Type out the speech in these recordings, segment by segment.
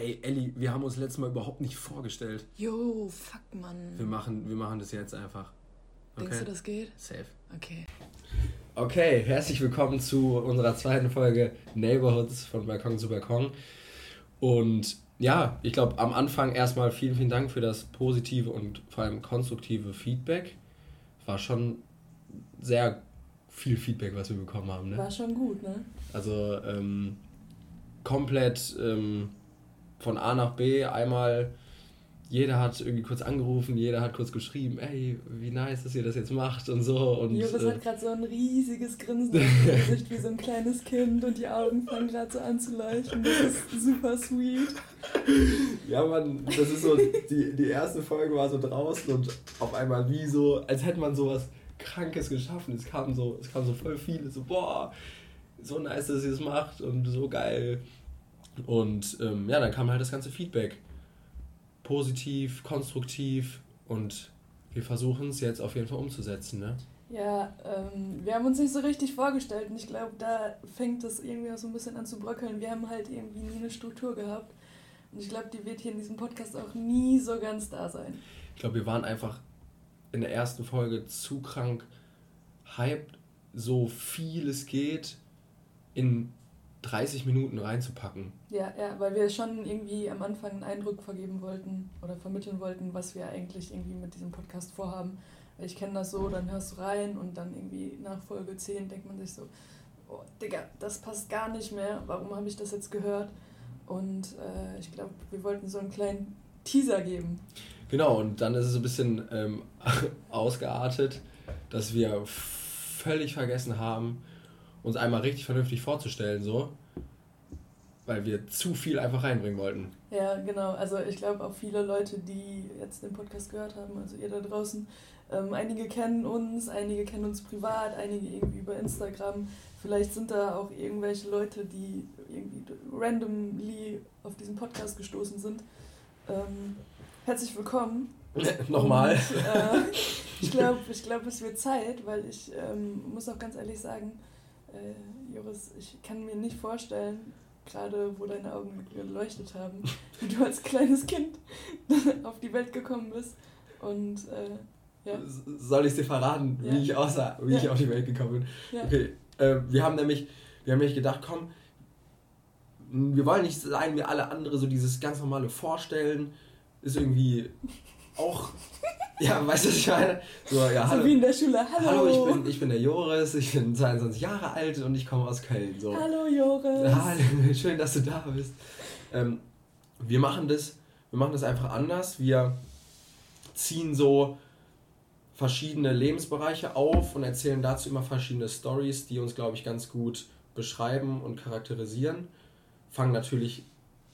Ey, Elli, wir haben uns letztes Mal überhaupt nicht vorgestellt. Jo, fuck, Mann. Wir machen, wir machen das jetzt einfach. Okay? Denkst du, das geht? Safe. Okay. Okay, herzlich willkommen zu unserer zweiten Folge Neighborhoods von Balkon zu Balkon. Und ja, ich glaube, am Anfang erstmal vielen, vielen Dank für das positive und vor allem konstruktive Feedback. War schon sehr viel Feedback, was wir bekommen haben. Ne? War schon gut, ne? Also ähm, komplett ähm, von A nach B einmal. Jeder hat irgendwie kurz angerufen, jeder hat kurz geschrieben, ey, wie nice, dass ihr das jetzt macht und so. Und, Joris äh, hat gerade so ein riesiges Grinsen auf dem Gesicht wie so ein kleines Kind und die Augen fangen gerade so an zu leuchten. Das ist super sweet. Ja, man, das ist so, die, die erste Folge war so draußen und auf einmal wie so, als hätte man sowas Krankes geschaffen. Es kam so, es kam so voll viele, so, boah, so nice, dass ihr es macht und so geil. Und ähm, ja, dann kam halt das ganze Feedback. Positiv, konstruktiv und wir versuchen es jetzt auf jeden Fall umzusetzen, ne? Ja, ähm, wir haben uns nicht so richtig vorgestellt und ich glaube, da fängt das irgendwie auch so ein bisschen an zu bröckeln. Wir haben halt irgendwie nie eine Struktur gehabt und ich glaube, die wird hier in diesem Podcast auch nie so ganz da sein. Ich glaube, wir waren einfach in der ersten Folge zu krank hyped, so viel es geht in 30 Minuten reinzupacken. Ja, ja, weil wir schon irgendwie am Anfang einen Eindruck vergeben wollten oder vermitteln wollten, was wir eigentlich irgendwie mit diesem Podcast vorhaben. Ich kenne das so, dann hörst du rein und dann irgendwie nach Folge 10 denkt man sich so, oh Digga, das passt gar nicht mehr, warum habe ich das jetzt gehört? Und äh, ich glaube, wir wollten so einen kleinen Teaser geben. Genau, und dann ist es ein bisschen ähm, ausgeartet, dass wir völlig vergessen haben, uns einmal richtig vernünftig vorzustellen, so. Weil wir zu viel einfach reinbringen wollten. Ja, genau. Also ich glaube auch viele Leute, die jetzt den Podcast gehört haben, also ihr da draußen, ähm, einige kennen uns, einige kennen uns privat, einige irgendwie über Instagram. Vielleicht sind da auch irgendwelche Leute, die irgendwie randomly auf diesen Podcast gestoßen sind. Ähm, herzlich willkommen. Nochmal. Und, äh, ich glaube, ich glaub, es wird Zeit, weil ich ähm, muss auch ganz ehrlich sagen, äh, Joris, ich kann mir nicht vorstellen, gerade wo deine Augen geleuchtet haben, wie du als kleines Kind auf die Welt gekommen bist. Und äh, ja. Soll ich dir verraten, Ja. wie ich aussah, wie ich Ja. auf die Welt gekommen bin? Ja. Okay, äh, wir haben nämlich, wir haben nämlich gedacht, komm, wir wollen nicht sein wie alle andere, so dieses ganz normale Vorstellen ist irgendwie auch, ja, weißt du, was ich meine? So, ja, So hallo. wie in der Schule. Hallo. Hallo, ich bin, ich bin der Joris, ich bin 22 Jahre alt und ich komme aus Köln. So. Hallo Joris. Hallo, schön, dass du da bist. Ähm, wir machen das, wir machen das einfach anders. Wir ziehen so verschiedene Lebensbereiche auf und erzählen dazu immer verschiedene Stories, die uns, glaube ich, ganz gut beschreiben und charakterisieren. Fangen natürlich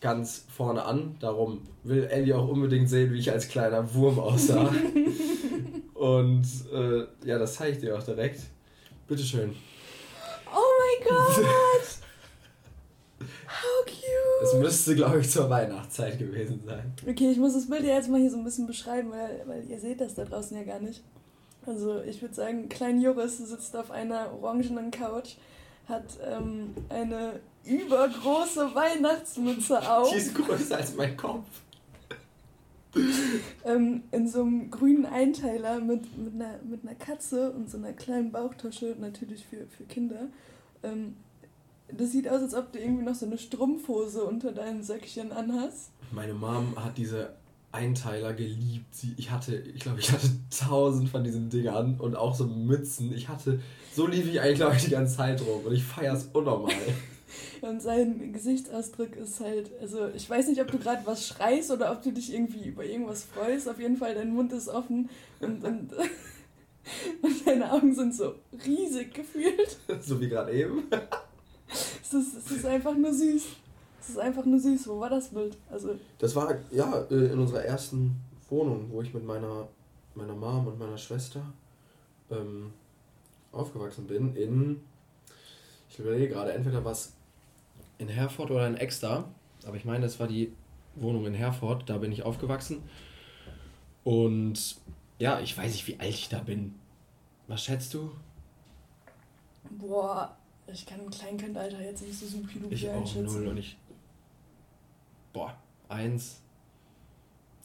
ganz vorne an. Darum will Ellie auch unbedingt sehen, wie ich als kleiner Wurm aussah. und äh, ja, das zeige ich dir auch direkt. Bitteschön. Oh mein Gott. How cute. Es müsste, glaube ich, zur Weihnachtszeit gewesen sein. Okay, ich muss das Bild ja jetzt mal hier so ein bisschen beschreiben, weil, weil ihr seht das da draußen ja gar nicht. Also ich würde sagen, klein Joris sitzt auf einer orangenen Couch, hat ähm, eine übergroße Weihnachtsmütze auf, Die ist größer als mein Kopf. ähm, in so einem grünen Einteiler mit, mit, einer, mit einer Katze und so einer kleinen Bauchtasche, natürlich für, für Kinder. Ähm, das sieht aus, als ob du irgendwie noch so eine Strumpfhose unter deinen Söckchen anhast. Meine Mom hat diese Einteiler geliebt. Sie, ich hatte, ich glaube, ich hatte tausend von diesen Dingern und auch so Mützen. Ich hatte, so lief ich eigentlich, glaube ich, die ganze Zeit rum. Und ich feiere es unnormal. Und sein Gesichtsausdruck ist halt, also ich weiß nicht, ob du gerade was schreist oder ob du dich irgendwie über irgendwas freust. Auf jeden Fall, dein Mund ist offen und, und, und deine Augen sind so riesig gefühlt. so wie gerade eben. Es ist, es ist einfach nur süß. Es ist einfach nur süß. Wo war das Bild? Also, Das war, ja, äh, in unserer ersten Wohnung, wo ich mit meiner, meiner Mom und meiner Schwester ähm, aufgewachsen bin. In, ich überlege gerade, entweder was in Herford oder in Exeter. Aber ich meine, es war die Wohnung in Herford. Da bin ich aufgewachsen. Und ja, ich weiß nicht, wie alt ich da bin. Was schätzt du? boah, ich kann im Kleinkindalter jetzt nicht so super Ich auch null und ich. Boah, eins,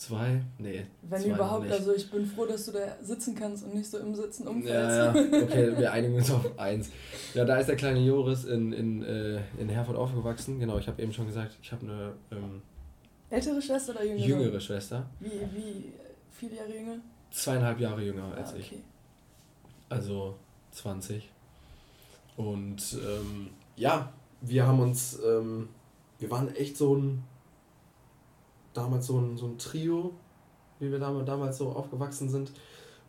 zwei, nee. Wenn zwei überhaupt, nicht. also ich bin froh, dass du da sitzen kannst und nicht so im Sitzen Ja, umfällst. ja, okay, wir einigen uns auf eins. Ja, da ist der kleine Joris in, in, äh, in Herford aufgewachsen. Genau, ich habe eben schon gesagt, ich habe eine ähm, Ältere Schwester oder jüngere? jüngere Schwester. Wie, wie viele Jahre jünger? Zweieinhalb Jahre jünger als ah, ich. okay. Also 20. Und ähm, ja, wir haben uns, ähm, wir waren echt so ein, damals so ein, so ein Trio, wie wir damals, damals so aufgewachsen sind.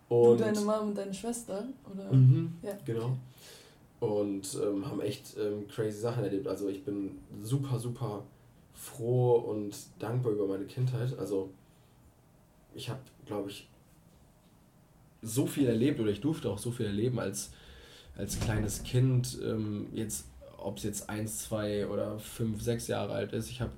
Und du, deine Mom und deine Schwester? Oder? Mhm, Ja, genau. Und ähm, haben echt ähm, crazy Sachen erlebt. Also ich bin super, super froh und dankbar über meine Kindheit. Also ich habe, glaube ich, so viel erlebt oder ich durfte auch so viel erleben als, als kleines Kind. Ähm, jetzt, ob es jetzt eins, zwei oder fünf, sechs Jahre alt ist. Ich, hab,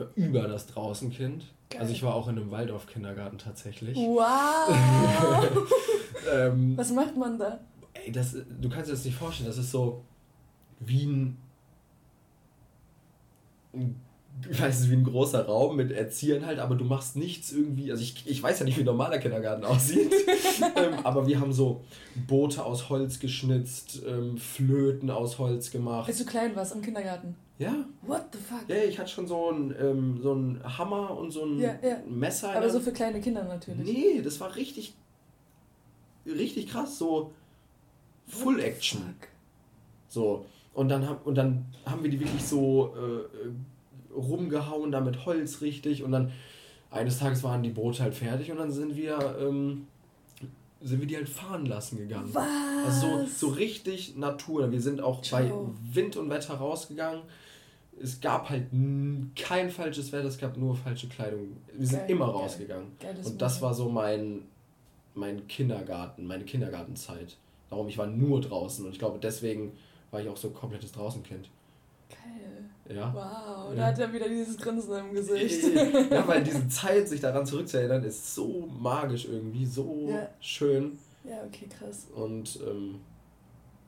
ich war über das Draußenkind. Geil. Also ich war auch in einem Waldorf-Kindergarten tatsächlich. Wow! ähm, Was macht man da? Ey, das, du kannst dir das nicht vorstellen, das ist so wie ein, ein ich weiß nicht, wie ein großer Raum mit Erziehern halt, aber du machst nichts irgendwie, also ich, ich weiß ja nicht, wie ein normaler Kindergarten aussieht, ähm, aber wir haben so Boote aus Holz geschnitzt, ähm, Flöten aus Holz gemacht. Als du klein warst im Kindergarten. Ja, What the fuck? ja, ich hatte schon so ein, ähm, so Hammer und so ein Ja, ja. Messer. Aber so für kleine Kinder natürlich. Nee, das war richtig, richtig krass, so Full Action. Fuck. So. Und dann, hab, und dann haben wir die wirklich so äh, rumgehauen, da mit Holz richtig. Und dann eines Tages waren die Boote halt fertig und dann sind wir, ähm, sind wir die halt fahren lassen gegangen. Was? Also so, so richtig Natur. Wir sind auch bei Ciao. Wind und Wetter rausgegangen. Es gab halt kein falsches Wetter, es gab nur falsche Kleidung. Wir sind Geil, immer rausgegangen. Und das war so mein, mein Kindergarten, meine Kindergartenzeit. Darum, ich war nur draußen und ich glaube, deswegen war ich auch so ein komplettes Draußenkind. Geil. Ja. Wow, Ja. da hat er wieder dieses Grinsen im Gesicht. ja, weil diese Zeit, sich daran zurückzuerinnern, ist so magisch irgendwie, so Ja. schön. ja, okay, krass. Und ähm,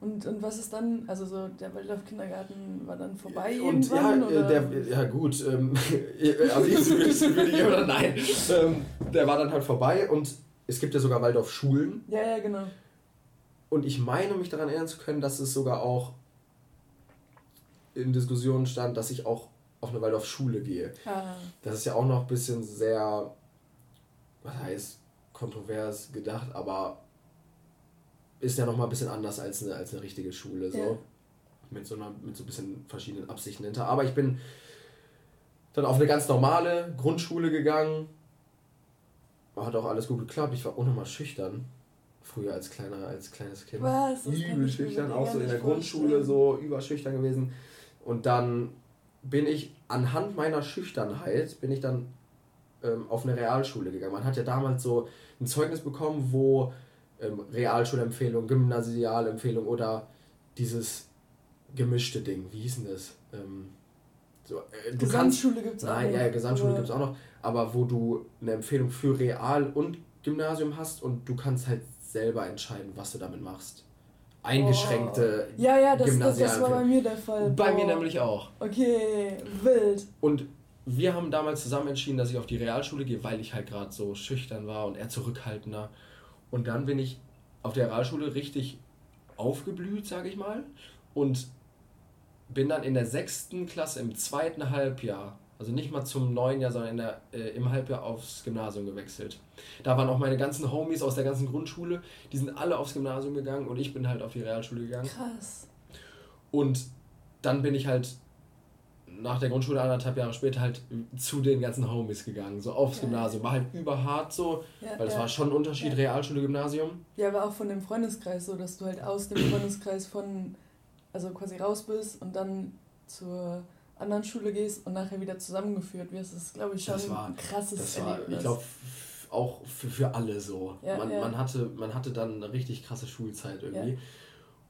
Und, und was ist dann, also so der Waldorf-Kindergarten war dann vorbei Und ja, irgendwann? äh, oder? der, ja gut, ähm, liebsten würde ich, würde ich oder nein. Ähm, der war dann halt vorbei und es gibt ja sogar Waldorf-Schulen. ja, ja, genau. Und ich meine, mich daran erinnern zu können, dass es sogar auch in Diskussionen stand, dass ich auch auf eine Waldorf-Schule gehe. Ah, Das ist ja auch noch ein bisschen sehr, was heißt, kontrovers gedacht, aber ist ja noch mal ein bisschen anders als eine, als eine richtige Schule. So. Ja. Mit, so einer, mit so ein bisschen verschiedenen Absichten hinter. Aber ich bin dann auf eine ganz normale Grundschule gegangen. Hat auch alles gut geklappt. Ich war unnormal schüchtern. Früher als kleiner, als kleines Kind. Was? Übel schüchtern, auch so in der Grundschule so überschüchtern gewesen. Und dann bin ich anhand meiner Schüchternheit, bin ich dann ähm, auf eine Realschule gegangen. Man hat ja damals so ein Zeugnis bekommen, wo ähm, Realschulempfehlung, Gymnasialempfehlung oder dieses gemischte Ding, wie hieß denn das? Ähm, so, äh, Gesamtschule gibt es auch. nein, noch, ja, Gesamtschule gibt es auch noch, aber wo du eine Empfehlung für Real und Gymnasium hast und du kannst halt selber entscheiden, was du damit machst. Eingeschränkte Ja, ja, das, das, das war bei mir der Fall. Bei mir Boah. nämlich auch. Okay, wild. Und wir haben damals zusammen entschieden, dass ich auf die Realschule gehe, weil ich halt gerade so schüchtern war und eher zurückhaltender. Und dann bin ich auf der Realschule richtig aufgeblüht, sage ich mal. Und bin dann in der sechsten Klasse im zweiten Halbjahr, also nicht mal zum neuen Jahr, sondern in der, äh, im Halbjahr aufs Gymnasium gewechselt. Da waren auch meine ganzen Homies aus der ganzen Grundschule, die sind alle aufs Gymnasium gegangen und ich bin halt auf die Realschule gegangen. Krass. Und dann bin ich halt nach der Grundschule anderthalb Jahre später halt zu den ganzen Homies gegangen, so aufs Geil. Gymnasium. War halt überhart so, Ja, weil das ja. war schon ein Unterschied, Ja. Realschule, Gymnasium. Ja, aber auch von dem Freundeskreis so, dass du halt aus dem Freundeskreis von, also quasi raus bist und dann zur anderen Schule gehst und nachher wieder zusammengeführt wirst. Das ist, glaube ich, schon war- ein krasses Das war, Erlebnis. ich glaube, auch für, für alle so. Ja, man, ja. Man, hatte, man hatte dann eine richtig krasse Schulzeit irgendwie.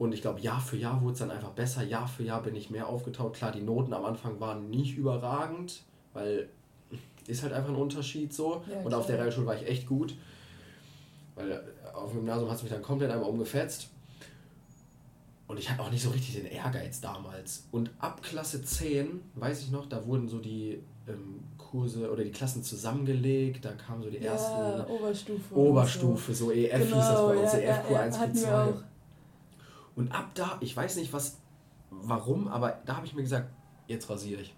Und ich glaube, Jahr für Jahr wurde es dann einfach besser. Jahr für Jahr bin ich mehr aufgetaucht. Klar, die Noten am Anfang waren nicht überragend, weil ist halt einfach ein Unterschied so. Ja, und auf der. Realschule war ich echt gut. Weil auf dem Gymnasium hat es mich dann komplett einmal umgefetzt. und ich hatte auch nicht so richtig den Ehrgeiz damals. Und ab Klasse 10, weiß ich noch, da wurden so die ähm, Kurse oder die Klassen zusammengelegt, da kamen so die Ja, ersten Oberstufe. Oberstufe, so, EF hieß das bei uns, ja, EF ja, Q1, ja, hatten wir Q2. Und ab da, ich weiß nicht was, warum, aber da habe ich mir gesagt, jetzt rasiere ich.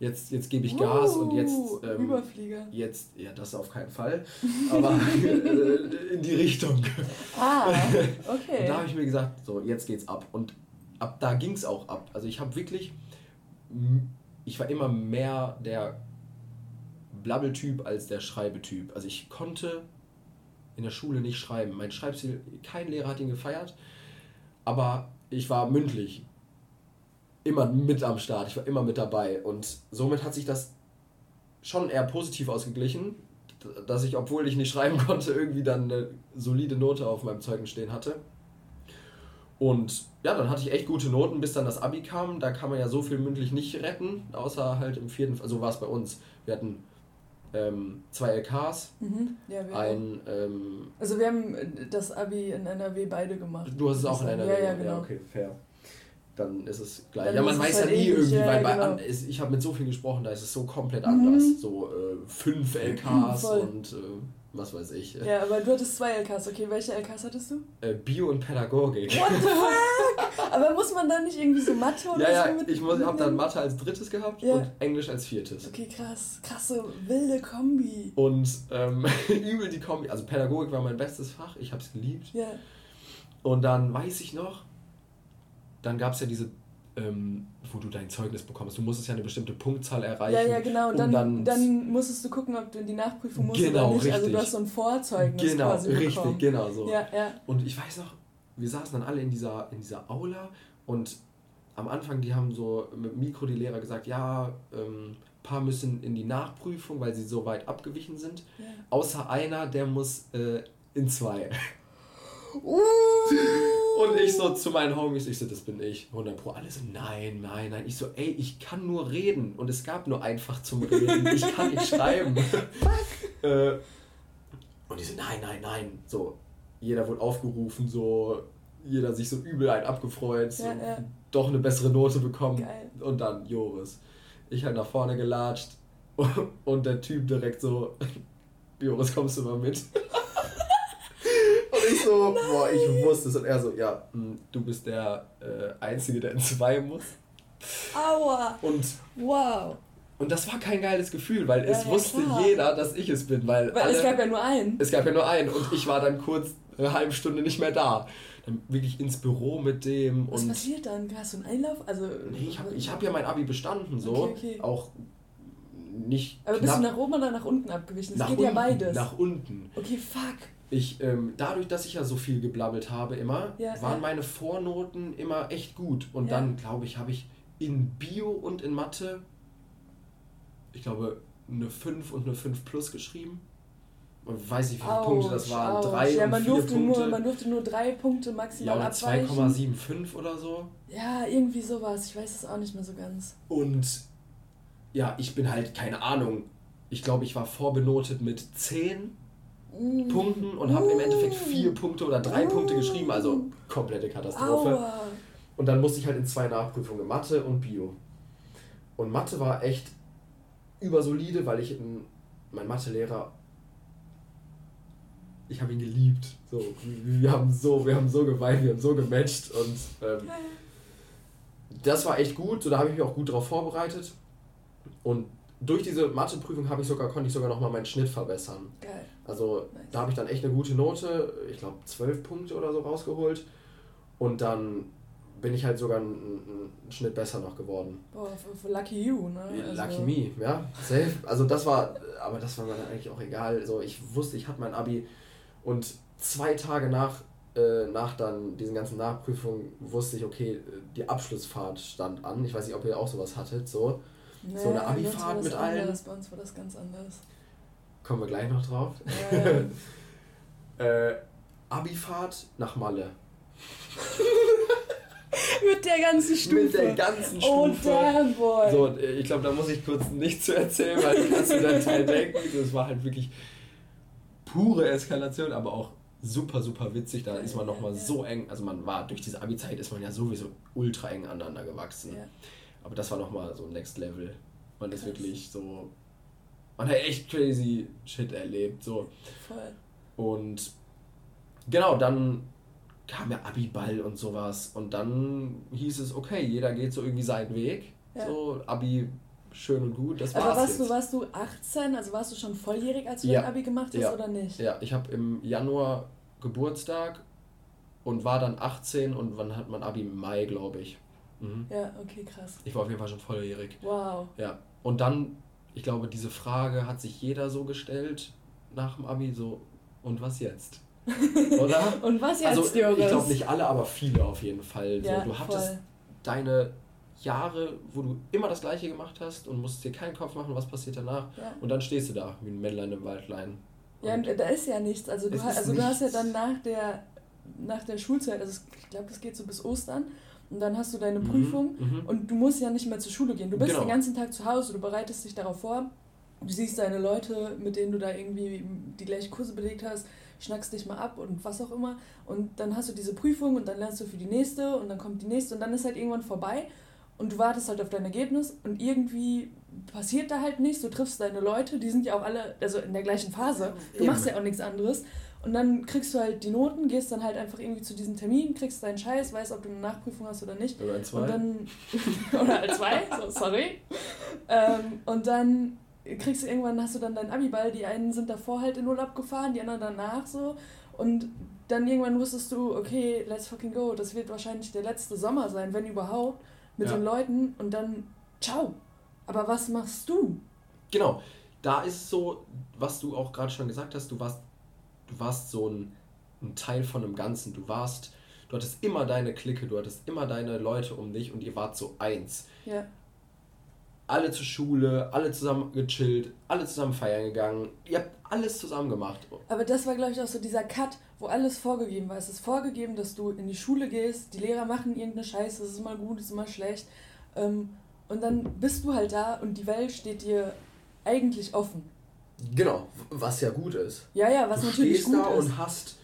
Jetzt, jetzt gebe ich Gas und jetzt. Uh, Ähm, Überflieger. jetzt, ja, das auf keinen Fall, aber äh, in die Richtung. Ah, Und okay. da habe ich mir gesagt, so, jetzt geht's ab. Und ab da ging es auch ab. Also ich habe wirklich, ich war immer mehr der Blabbeltyp als der Schreibetyp. Also ich konnte in der Schule nicht schreiben. Mein Schreibstil, kein Lehrer hat ihn gefeiert, aber ich war mündlich immer mit am Start. Ich war immer mit dabei. Und somit hat sich das schon eher positiv ausgeglichen, dass ich, obwohl ich nicht schreiben konnte, irgendwie dann eine solide Note auf meinem Zeugnis stehen hatte. Und ja, dann hatte ich echt gute Noten, bis dann das Abi kam. Da kann man ja so viel mündlich nicht retten, außer halt im vierten, also war es bei uns. Wir hatten ähm, zwei LKs, Mhm. Ja, wir ein, ähm, Also wir haben das Abi in NRW beide gemacht. du hast es auch in Ja, einer ja, genau. okay, fair. Dann ist es gleich. Dann ja, man weiß halt ja nie ähnlich, irgendwie, ja, weil bei genau. ist, ich habe mit so vielen gesprochen, da ist es so komplett Mhm. anders. So äh, fünf LKs Voll. und äh, was weiß ich. äh, Ja, aber du hattest zwei LKs. Okay, welche LKs hattest du? Äh, Bio und Pädagogik. What the fuck? Aber muss man da nicht irgendwie so Mathe oder Ja, so ja, mit ich habe dann? Mathe als drittes gehabt Ja. und Englisch als viertes. Okay, krass. Krasse, wilde Kombi. Und ähm, übel die Kombi. Also Pädagogik war mein bestes Fach, ich habe es geliebt. Ja. Und dann weiß ich noch, dann gab es ja diese, ähm, wo du dein Zeugnis bekommst. Du musstest ja eine bestimmte Punktzahl erreichen. Ja, ja, genau. Und um dann, dann, musstest du gucken, ob du in die Nachprüfung musst Genau, oder nicht. Also richtig. du hast so ein Vorzeugnis Genau, quasi richtig, bekommen. genau so. Ja, ja. Und ich weiß noch, wir saßen dann alle in dieser, in dieser Aula und am Anfang, die haben so mit Mikro die Lehrer gesagt, ja, ähm, ein paar müssen in die Nachprüfung, weil sie so weit abgewichen sind. ja. Außer einer, der muss äh, in zwei. Uh. Und ich so zu meinen Homies, ich so, das bin ich. 100 Pro, alle so, nein, nein, nein. Ich so, ey, ich kann nur reden. Und es gab nur einfach zum Reden. Ich kann nicht schreiben. äh, und die so, nein, nein, nein. So, jeder wurde aufgerufen, so, jeder sich so übel ein abgefreut. So, Ja, ja. Doch eine bessere Note bekommen. Geil. Und dann Joris. Ich halt nach vorne gelatscht. Und der Typ direkt so, Joris, kommst du mal mit? Und ich so, boah, ich wusste es. Und er so, ja, hm, du bist der äh, Einzige, der in zwei muss. Aua. Und, Wow. und das war kein geiles Gefühl, weil Ja, es ja, wusste klar. jeder, dass ich es bin. Weil, Weil alle, es gab ja nur einen. es gab ja nur einen und ich war dann kurz eine halbe Stunde nicht mehr da. Dann wirklich ins Büro mit dem Was passiert dann? Hast du einen Einlauf? Also, Nee, ich habe ich hab ja mein Abi bestanden, so. Okay, okay. Auch nicht. Aber bist knapp du nach oben oder nach unten abgewichen? Es nach geht unten, ja beides. Nach unten. Okay, fuck. Ich, ähm, dadurch, dass ich ja so viel geblabbelt habe immer, Ja, waren ja. meine Vornoten immer echt gut. Und Ja. dann, glaube ich, habe ich in Bio und in Mathe, ich glaube, eine 5 und eine 5 plus geschrieben. Und weiß nicht, wie viele Punkte das waren. Autsch. Drei ja, und man vier durfte Punkte. Nur, man durfte nur drei Punkte ja, maximal oder abweichen. 2,75 oder so. Ja, irgendwie sowas. Ich weiß es auch nicht mehr so ganz. Und ja, ich bin halt, keine Ahnung, ich glaube, ich war vorbenotet mit 10 Mm. Punkten und habe im Endeffekt Uh. vier Punkte oder drei Punkte geschrieben, also komplette Katastrophe. Aua. Und dann musste ich halt in zwei Nachprüfungen, Mathe und Bio. Und Mathe war echt übersolide, weil ich in, mein Mathelehrer, ich habe ihn geliebt. So, wir haben so, wir haben so geweint, wir haben so gematcht und ähm, das war echt gut. So, da habe ich mich auch gut darauf vorbereitet. Und durch diese Matheprüfung habe ich sogar, konnte ich sogar noch mal meinen Schnitt verbessern. Geil. Also Nice. da habe ich dann echt eine gute Note, ich glaube 12 Punkte oder so rausgeholt. Und dann bin ich halt sogar einen, Schnitt besser noch geworden. Boah, Lucky You, ne? Also, Lucky me, ja. Safe. Also das war, aber das war mir dann eigentlich auch egal. Also ich wusste, ich hatte mein Abi und zwei Tage nach, äh, nach dann diesen ganzen Nachprüfungen wusste ich, okay, die Abschlussfahrt stand an. Ich weiß nicht, ob ihr auch sowas hattet, so. Nee, So eine Abifahrt mit allen? anders. Bei uns war das ganz anders. Kommen wir gleich noch drauf. Ja, Äh, Abifahrt nach Malle. Mit der ganzen Stufe. Mit der ganzen oh, Stufe. damn, boy. So, äh, ich glaube, da muss ich kurz nichts zu erzählen, weil du kannst dir deinen Teil denken. Das war halt wirklich pure Eskalation, aber auch super, super witzig. Da ist man nochmal ja, so eng. Also man war durch diese Abi-Zeit ist man ja sowieso ultra eng aneinander gewachsen. Aber das war nochmal so Next Level. Man Krass. ist wirklich so. Man hat echt crazy Shit erlebt. So. Voll. Und genau, dann kam ja Abi-Ball und sowas. Und dann hieß es, okay, jeder geht so irgendwie seinen Weg. Ja. So, Abi schön und gut, das war's Aber warst, jetzt. Du, warst du 18, also warst du schon volljährig, als du ja. dein Abi gemacht hast ja. oder nicht? Ja, ich habe im Januar Geburtstag und war dann 18 und wann hat man Abi? Im Mai, glaube ich. Mhm. Ja, okay, krass. Ich war auf jeden Fall schon volljährig. Wow. Ja, und dann, ich glaube, diese Frage hat sich jeder so gestellt nach dem Abi, so, und was jetzt? Oder? und was jetzt, also, Joris? Ich glaube nicht alle, aber viele auf jeden Fall. Ja, so, du hattest voll. deine Jahre, wo du immer das Gleiche gemacht hast und musst dir keinen Kopf machen, was passiert danach. Ja. Und dann stehst du da wie ein Männlein im Waldlein. Ja, und da ist ja nichts. Also, du, hast, also nichts. du hast ja dann nach der, nach der Schulzeit, also ich glaube, das geht so bis Ostern, und dann hast du deine mhm, Prüfung mhm. und du musst ja nicht mehr zur Schule gehen. Du bist genau. den ganzen Tag zu Hause, du bereitest dich darauf vor, du siehst deine Leute, mit denen du da irgendwie die gleichen Kurse belegt hast, schnackst dich mal ab und was auch immer. Und dann hast du diese Prüfung und dann lernst du für die nächste und dann kommt die nächste und dann ist halt irgendwann vorbei und du wartest halt auf dein Ergebnis und irgendwie passiert da halt nichts. Du triffst deine Leute, die sind ja auch alle also in der gleichen Phase. Du machst ja auch nichts anderes. Und dann kriegst du halt die Noten, gehst dann halt einfach irgendwie zu diesem Termin, kriegst deinen Scheiß, weißt, ob du eine Nachprüfung hast oder nicht. Oder ein zwei. Und dann, oder ein zwei, so, sorry. Ähm, und dann kriegst du irgendwann, hast du dann deinen Abiball, die einen sind davor halt in Urlaub gefahren, die anderen danach so. Und dann irgendwann wusstest du, okay, let's fucking go, das wird wahrscheinlich der letzte Sommer sein, wenn überhaupt mit ja. den Leuten und dann ciao. Aber was machst du? Genau, da ist so, was du auch gerade schon gesagt hast, du warst, du warst so ein, ein Teil von einem Ganzen. Du warst, du hattest immer deine Clique, du hattest immer deine Leute um dich und ihr wart so eins. Ja. Alle zur Schule, alle zusammen gechillt, alle zusammen feiern gegangen. Ihr habt alles zusammen gemacht. Aber das war, glaube ich, auch so dieser Cut, wo alles vorgegeben war. Es ist vorgegeben, dass du in die Schule gehst, die Lehrer machen irgendeine Scheiße, es ist mal gut, es ist mal schlecht. Ähm, und dann bist du halt da und die Welt steht dir eigentlich offen. Genau, was ja gut ist. Ja, ja, was du natürlich stehst gut da ist. und hast.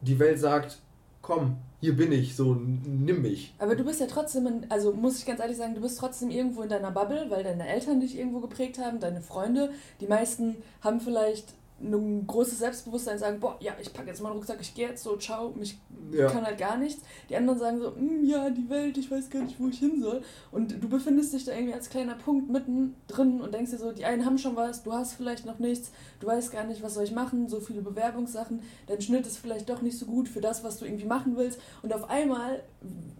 Die Welt sagt, komm, hier bin ich, so nimm mich. Aber du bist ja trotzdem, in, also muss ich ganz ehrlich sagen, du bist trotzdem irgendwo in deiner Bubble, weil deine Eltern dich irgendwo geprägt haben, deine Freunde. Die meisten haben vielleicht ein großes Selbstbewusstsein sagen, boah, ja, ich packe jetzt meinen Rucksack, ich gehe jetzt so, ciao, mich ja. kann halt gar nichts. Die anderen sagen so, mm, ja, die Welt, ich weiß gar nicht, wo ich hin soll. Und du befindest dich da irgendwie als kleiner Punkt mitten drin und denkst dir so, die einen haben schon was, du hast vielleicht noch nichts, du weißt gar nicht, was soll ich machen, so viele Bewerbungssachen, dein Schnitt ist vielleicht doch nicht so gut für das, was du irgendwie machen willst. Und auf einmal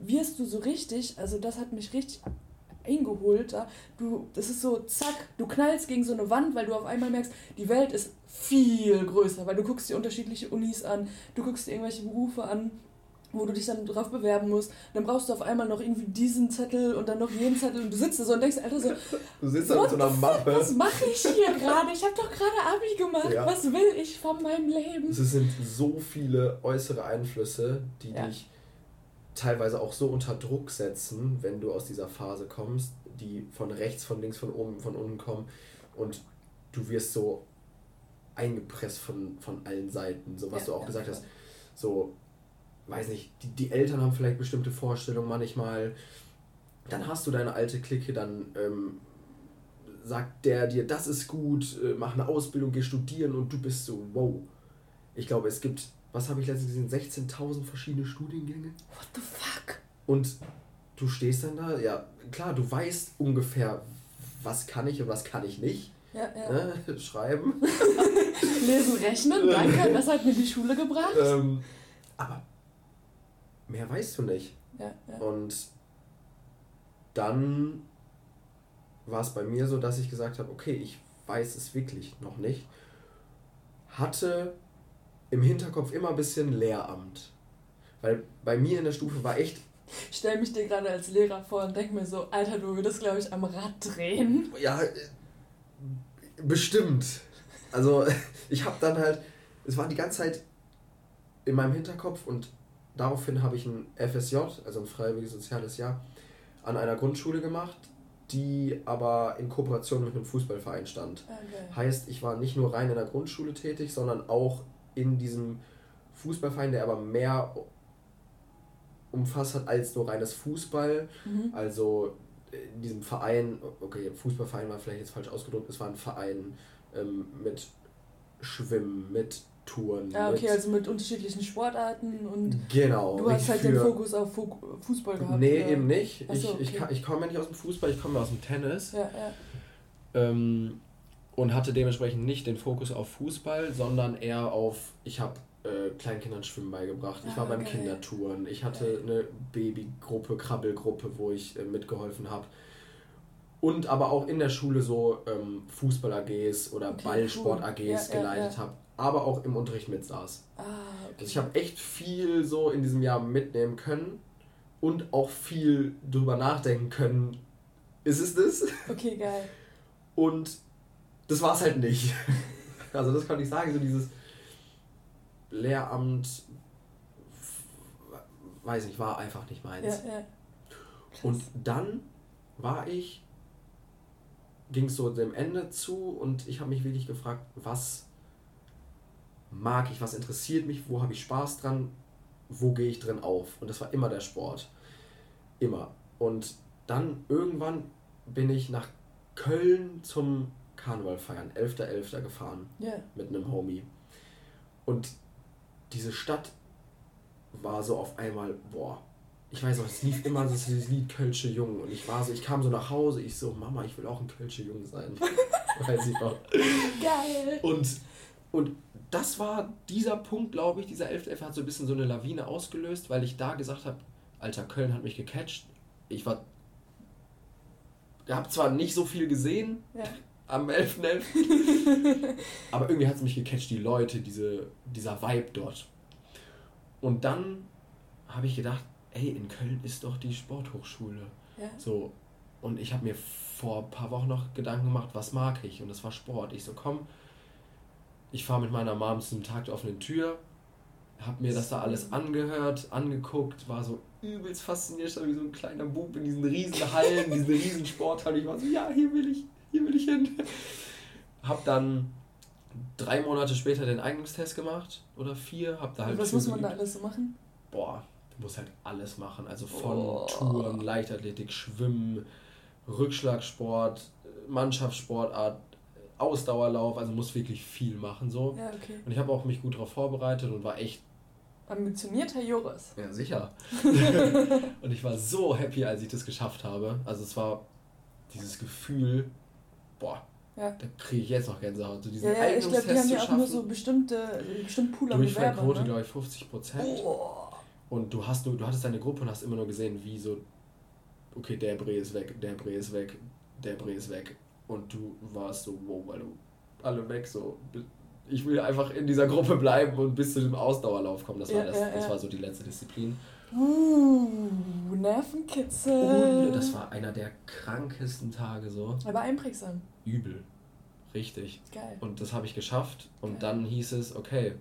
wirst du so richtig, also das hat mich richtig eingeholt. Du, das ist so, zack, du knallst gegen so eine Wand, weil du auf einmal merkst, die Welt ist viel größer, weil du guckst dir unterschiedliche Unis an, du guckst dir irgendwelche Berufe an, wo du dich dann drauf bewerben musst. Dann brauchst du auf einmal noch irgendwie diesen Zettel und dann noch jeden Zettel und du sitzt da so und denkst, Alter, so. Du sitzt da mit so einer Mappe. Was mache ich hier gerade? Ich habe doch gerade Abi gemacht. Ja. Was will ich von meinem Leben? Es sind so viele äußere Einflüsse, die ja. dich teilweise auch so unter Druck setzen, wenn du aus dieser Phase kommst, die von rechts, von links, von oben, von unten kommen und du wirst so eingepresst von, von allen Seiten, so was ja, du auch ja, gesagt ja. hast. So, weiß nicht, die, die Eltern haben vielleicht bestimmte Vorstellungen manchmal. Dann hast du deine alte Clique, dann ähm, sagt der dir, das ist gut, äh, mach eine Ausbildung, geh studieren und du bist so, wow. Ich glaube, es gibt was habe ich letztens gesehen, 16.000 verschiedene Studiengänge. What the fuck? Und du stehst dann da, ja, klar, du weißt ungefähr, was kann ich und was kann ich nicht. Ja, ja. Ne? Schreiben. Lesen, rechnen, danke, das hat mir die Schule gebracht. Ähm, aber mehr weißt du nicht. Ja, ja. Und dann war es bei mir so, dass ich gesagt habe, okay, ich weiß es wirklich noch nicht. Hatte im Hinterkopf immer ein bisschen Lehramt. Weil bei mir in der Stufe war echt. Ich stelle mich dir gerade als Lehrer vor und denke mir so, Alter, du würdest, glaube ich, am Rad drehen. Ja, äh, bestimmt. Also, ich habe dann halt. Es war die ganze Zeit in meinem Hinterkopf und daraufhin habe ich ein FSJ, also ein freiwilliges soziales Jahr, an einer Grundschule gemacht, die aber in Kooperation mit einem Fußballverein stand. Okay. Heißt, ich war nicht nur rein in der Grundschule tätig, sondern auch in diesem Fußballverein, der aber mehr umfasst hat als nur reines Fußball. Mhm. Also in diesem Verein, okay, Fußballverein war vielleicht jetzt falsch ausgedrückt, es war ein Verein ähm, mit Schwimmen, mit Touren. Ja, okay, mit also mit unterschiedlichen Sportarten und genau, du hast halt den Fokus auf Fußball gehabt. Nee, ja. eben nicht. So, ich, okay. ich, ich komme ja nicht aus dem Fußball, ich komme aus dem Tennis. Ja, ja. Ähm, und hatte dementsprechend nicht den Fokus auf Fußball, sondern eher auf, ich habe äh, Kleinkindern Schwimmen beigebracht. Ich ah, war beim okay. Kindertouren. Ich hatte eine Babygruppe, Krabbelgruppe, wo ich äh, mitgeholfen habe. Und aber auch in der Schule so ähm, Fußball-AGs oder okay, Ballsport-AGs cool. ja, geleitet ja, ja. habe. Aber auch im Unterricht mitsaß. Ah, okay. Also ich habe echt viel so in diesem Jahr mitnehmen können und auch viel drüber nachdenken können. Ist es das? Okay, geil. Und das war es halt nicht. Also das kann ich sagen, so dieses Lehramt, weiß ich, war einfach nicht meins. Ja, ja. Und dann war ich, ging es so dem Ende zu und ich habe mich wirklich gefragt, was mag ich, was interessiert mich, wo habe ich Spaß dran, wo gehe ich drin auf. Und das war immer der Sport. Immer. Und dann irgendwann bin ich nach Köln zum Karneval feiern, 11.11. .11. gefahren. Yeah. Mit einem Homie. Und diese Stadt war so auf einmal, boah, ich weiß noch, es lief immer das Lied Kölsche Jung und ich war so, ich kam so nach Hause, ich so, Mama, ich will auch ein Kölsche Jung sein. weiß ich noch. Geil. Und, und das war dieser Punkt, glaube ich, dieser 11.11. hat so ein bisschen so eine Lawine ausgelöst, weil ich da gesagt habe, Alter, Köln hat mich gecatcht. Ich war, habe zwar nicht so viel gesehen, ja am 11.11. .11. Aber irgendwie hat es mich gecatcht, die Leute, diese, dieser Vibe dort. Und dann habe ich gedacht, ey, in Köln ist doch die Sporthochschule. Ja. So. Und ich habe mir vor ein paar Wochen noch Gedanken gemacht, was mag ich? Und das war Sport. Ich so, komm, ich fahre mit meiner Mom zum Tag der offenen Tür, habe mir das da alles angehört, angeguckt, war so übelst fasziniert, wie so ein kleiner Bub in diesen riesen Hallen, diesen riesen Sporthallen. Ich war so, ja, hier will ich, hier will ich hin. Hab dann drei Monate später den Eignungstest gemacht oder vier. Hab da halt Und was muss man da alles so machen? Boah, du musst halt alles machen. Also von oh. Touren, Leichtathletik, Schwimmen, Rückschlagsport, Mannschaftssportart, Ausdauerlauf. Also musst wirklich viel machen so. Ja, okay. Und ich habe auch mich gut darauf vorbereitet und war echt Ambitionierter Joris. Ja, sicher. und ich war so happy, als ich das geschafft habe. Also es war dieses Gefühl, boah, ja. da kriege ich jetzt noch Gänsehaut. So diesen ja, ja, ich glaube, die haben ja auch nur so bestimmte, bestimmte Pool an Durchfallquote, ne? glaube ich, 50 Prozent. Oh. Und du hast nur, du hattest deine Gruppe und hast immer nur gesehen, wie so, okay, der Bre ist weg, der Bre ist weg, der Bre ist weg. Und du warst so, wow, weil du alle weg, so. Ich will einfach in dieser Gruppe bleiben und bis zu dem Ausdauerlauf kommen. Das, ja, war, das, das war so die letzte Disziplin. Uh, Nervenkitzel. Und das war einer der krankesten Tage so. Aber einprägsam. Übel. Richtig. Geil. Und das habe ich geschafft. Und Geil. dann hieß es, okay,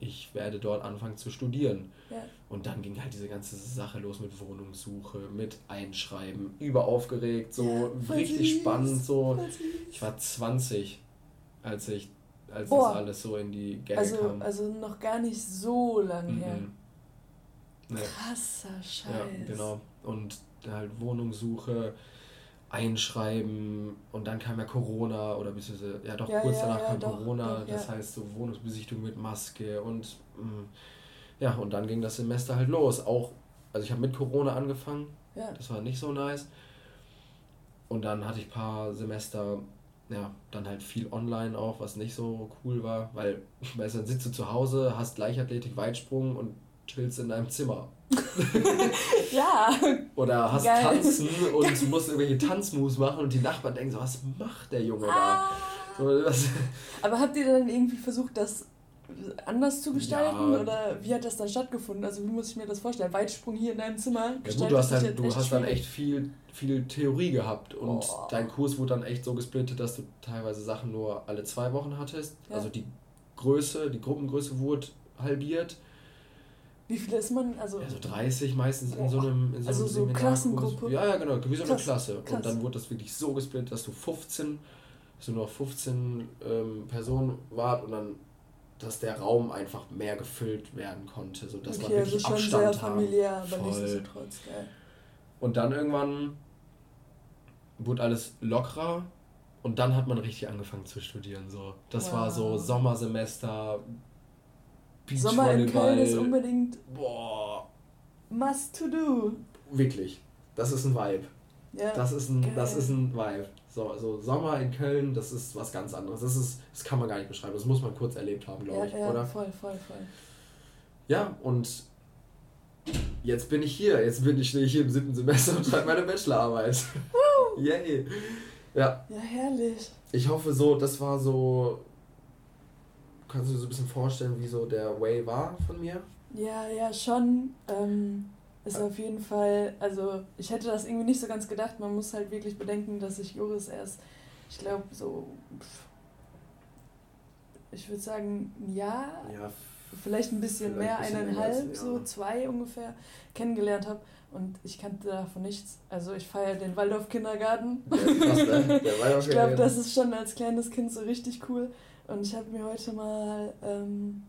ich werde dort anfangen zu studieren. Ja. Und dann ging halt diese ganze Sache los mit Wohnungssuche, mit Einschreiben, überaufgeregt, so ja, richtig süß. spannend. So. Ich war 20, als ich als Boah. das alles so in die Gänge also, kam. Also noch gar nicht so lange her. Nee. Krasser Scheiß. Ja, genau. Und halt Wohnungssuche, Einschreiben und dann kam ja Corona oder beziehungsweise, ja doch, ja, kurz ja, danach ja, kam doch, Corona, doch, das heißt so Wohnungsbesichtigung mit Maske und mm, ja, und dann ging das Semester halt los. Auch, also ich habe mit Corona angefangen, ja. das war nicht so nice. Und dann hatte ich ein paar Semester, ja, dann halt viel online auch, was nicht so cool war, weil, weißt du, dann sitzt du zu Hause, hast Leichtathletik, Weitsprung und chillst in deinem Zimmer. ja. Oder hast Geil. Tanzen und musst irgendwelche Tanzmoves machen und die Nachbarn denken so, was macht der Junge ah. da? So, Aber habt ihr dann irgendwie versucht, das anders zu gestalten? Ja. Oder wie hat das dann stattgefunden? Also wie muss ich mir das vorstellen? Weitsprung hier in deinem Zimmer? Ja gut, du hast, dann, du hast dann echt viel, viel Theorie gehabt und oh. dein Kurs wurde dann echt so gesplittet, dass du teilweise Sachen nur alle zwei Wochen hattest. Ja. Also die Größe, die Gruppengröße wurde halbiert wie viele ist man? Also, ja, so 30 meistens in so einem in so Also so Klassengruppe? Ja, ja, genau, wie so eine Klasse. Klasse. Und dann wurde das wirklich so gesplittet, dass du 15, dass du nur 15 ähm, Personen wart und dann dass der Raum einfach mehr gefüllt werden konnte, so dass Okay, man wirklich also schon Abstand sehr familiär, haben. aber Voll. nichtsdestotrotz geil. Und dann irgendwann wurde alles lockerer und dann hat man richtig angefangen zu studieren. So. Das war so Wow. Sommersemester, Sommer in Köln ist unbedingt Boah, must to do. wirklich. Das ist ein Vibe. Ja, Das ist ein, geil. das ist ein Vibe. So, so Sommer in Köln, das ist was ganz anderes. Das ist, das kann man gar nicht beschreiben. Das muss man kurz erlebt haben, glaube ja, ich, ja oder? voll, voll, voll. Ja, und jetzt bin ich hier. Jetzt bin ich, stehe ich hier im siebten Semester und schreibe meine Bachelorarbeit. Yay. Ja, Ja, herrlich. ich hoffe so, das war so. Kannst du dir so ein bisschen vorstellen, wie so der Way war von mir? Ja, ja, schon. Ähm, ist auf jeden Fall, also ich hätte das irgendwie nicht so ganz gedacht. Man muss halt wirklich bedenken, dass ich Joris erst, ich glaube, so, ich würde sagen, ein Jahr, Ja, vielleicht ein bisschen Vielleicht mehr, ein bisschen eineinhalb, ein so zwei ungefähr, kennengelernt habe. Und ich kannte davon nichts. Also ich feiere den Waldorf-Kindergarten. der, krass, ne? ja Ich glaube, das ist schon als kleines Kind so richtig cool. Und ich habe mir heute mal ähm,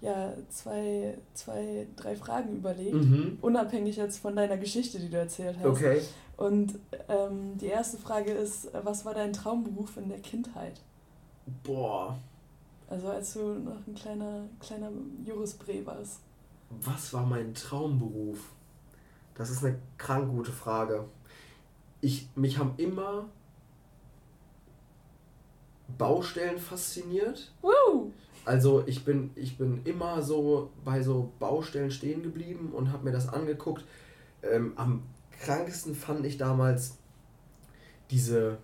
ja, zwei, zwei, drei Fragen überlegt. Mhm. Unabhängig jetzt von deiner Geschichte, die du erzählt hast. Okay. Und ähm, die erste Frage ist, was war dein Traumberuf in der Kindheit? Boah. Also als du noch ein kleiner, kleiner Joris Bre warst. Was war mein Traumberuf? Das ist eine krank gute Frage. Ich, mich haben immer Baustellen fasziniert. Woo! Also ich bin, ich bin immer so bei so Baustellen stehen geblieben und habe mir das angeguckt. Ähm, am krankesten fand ich damals diese,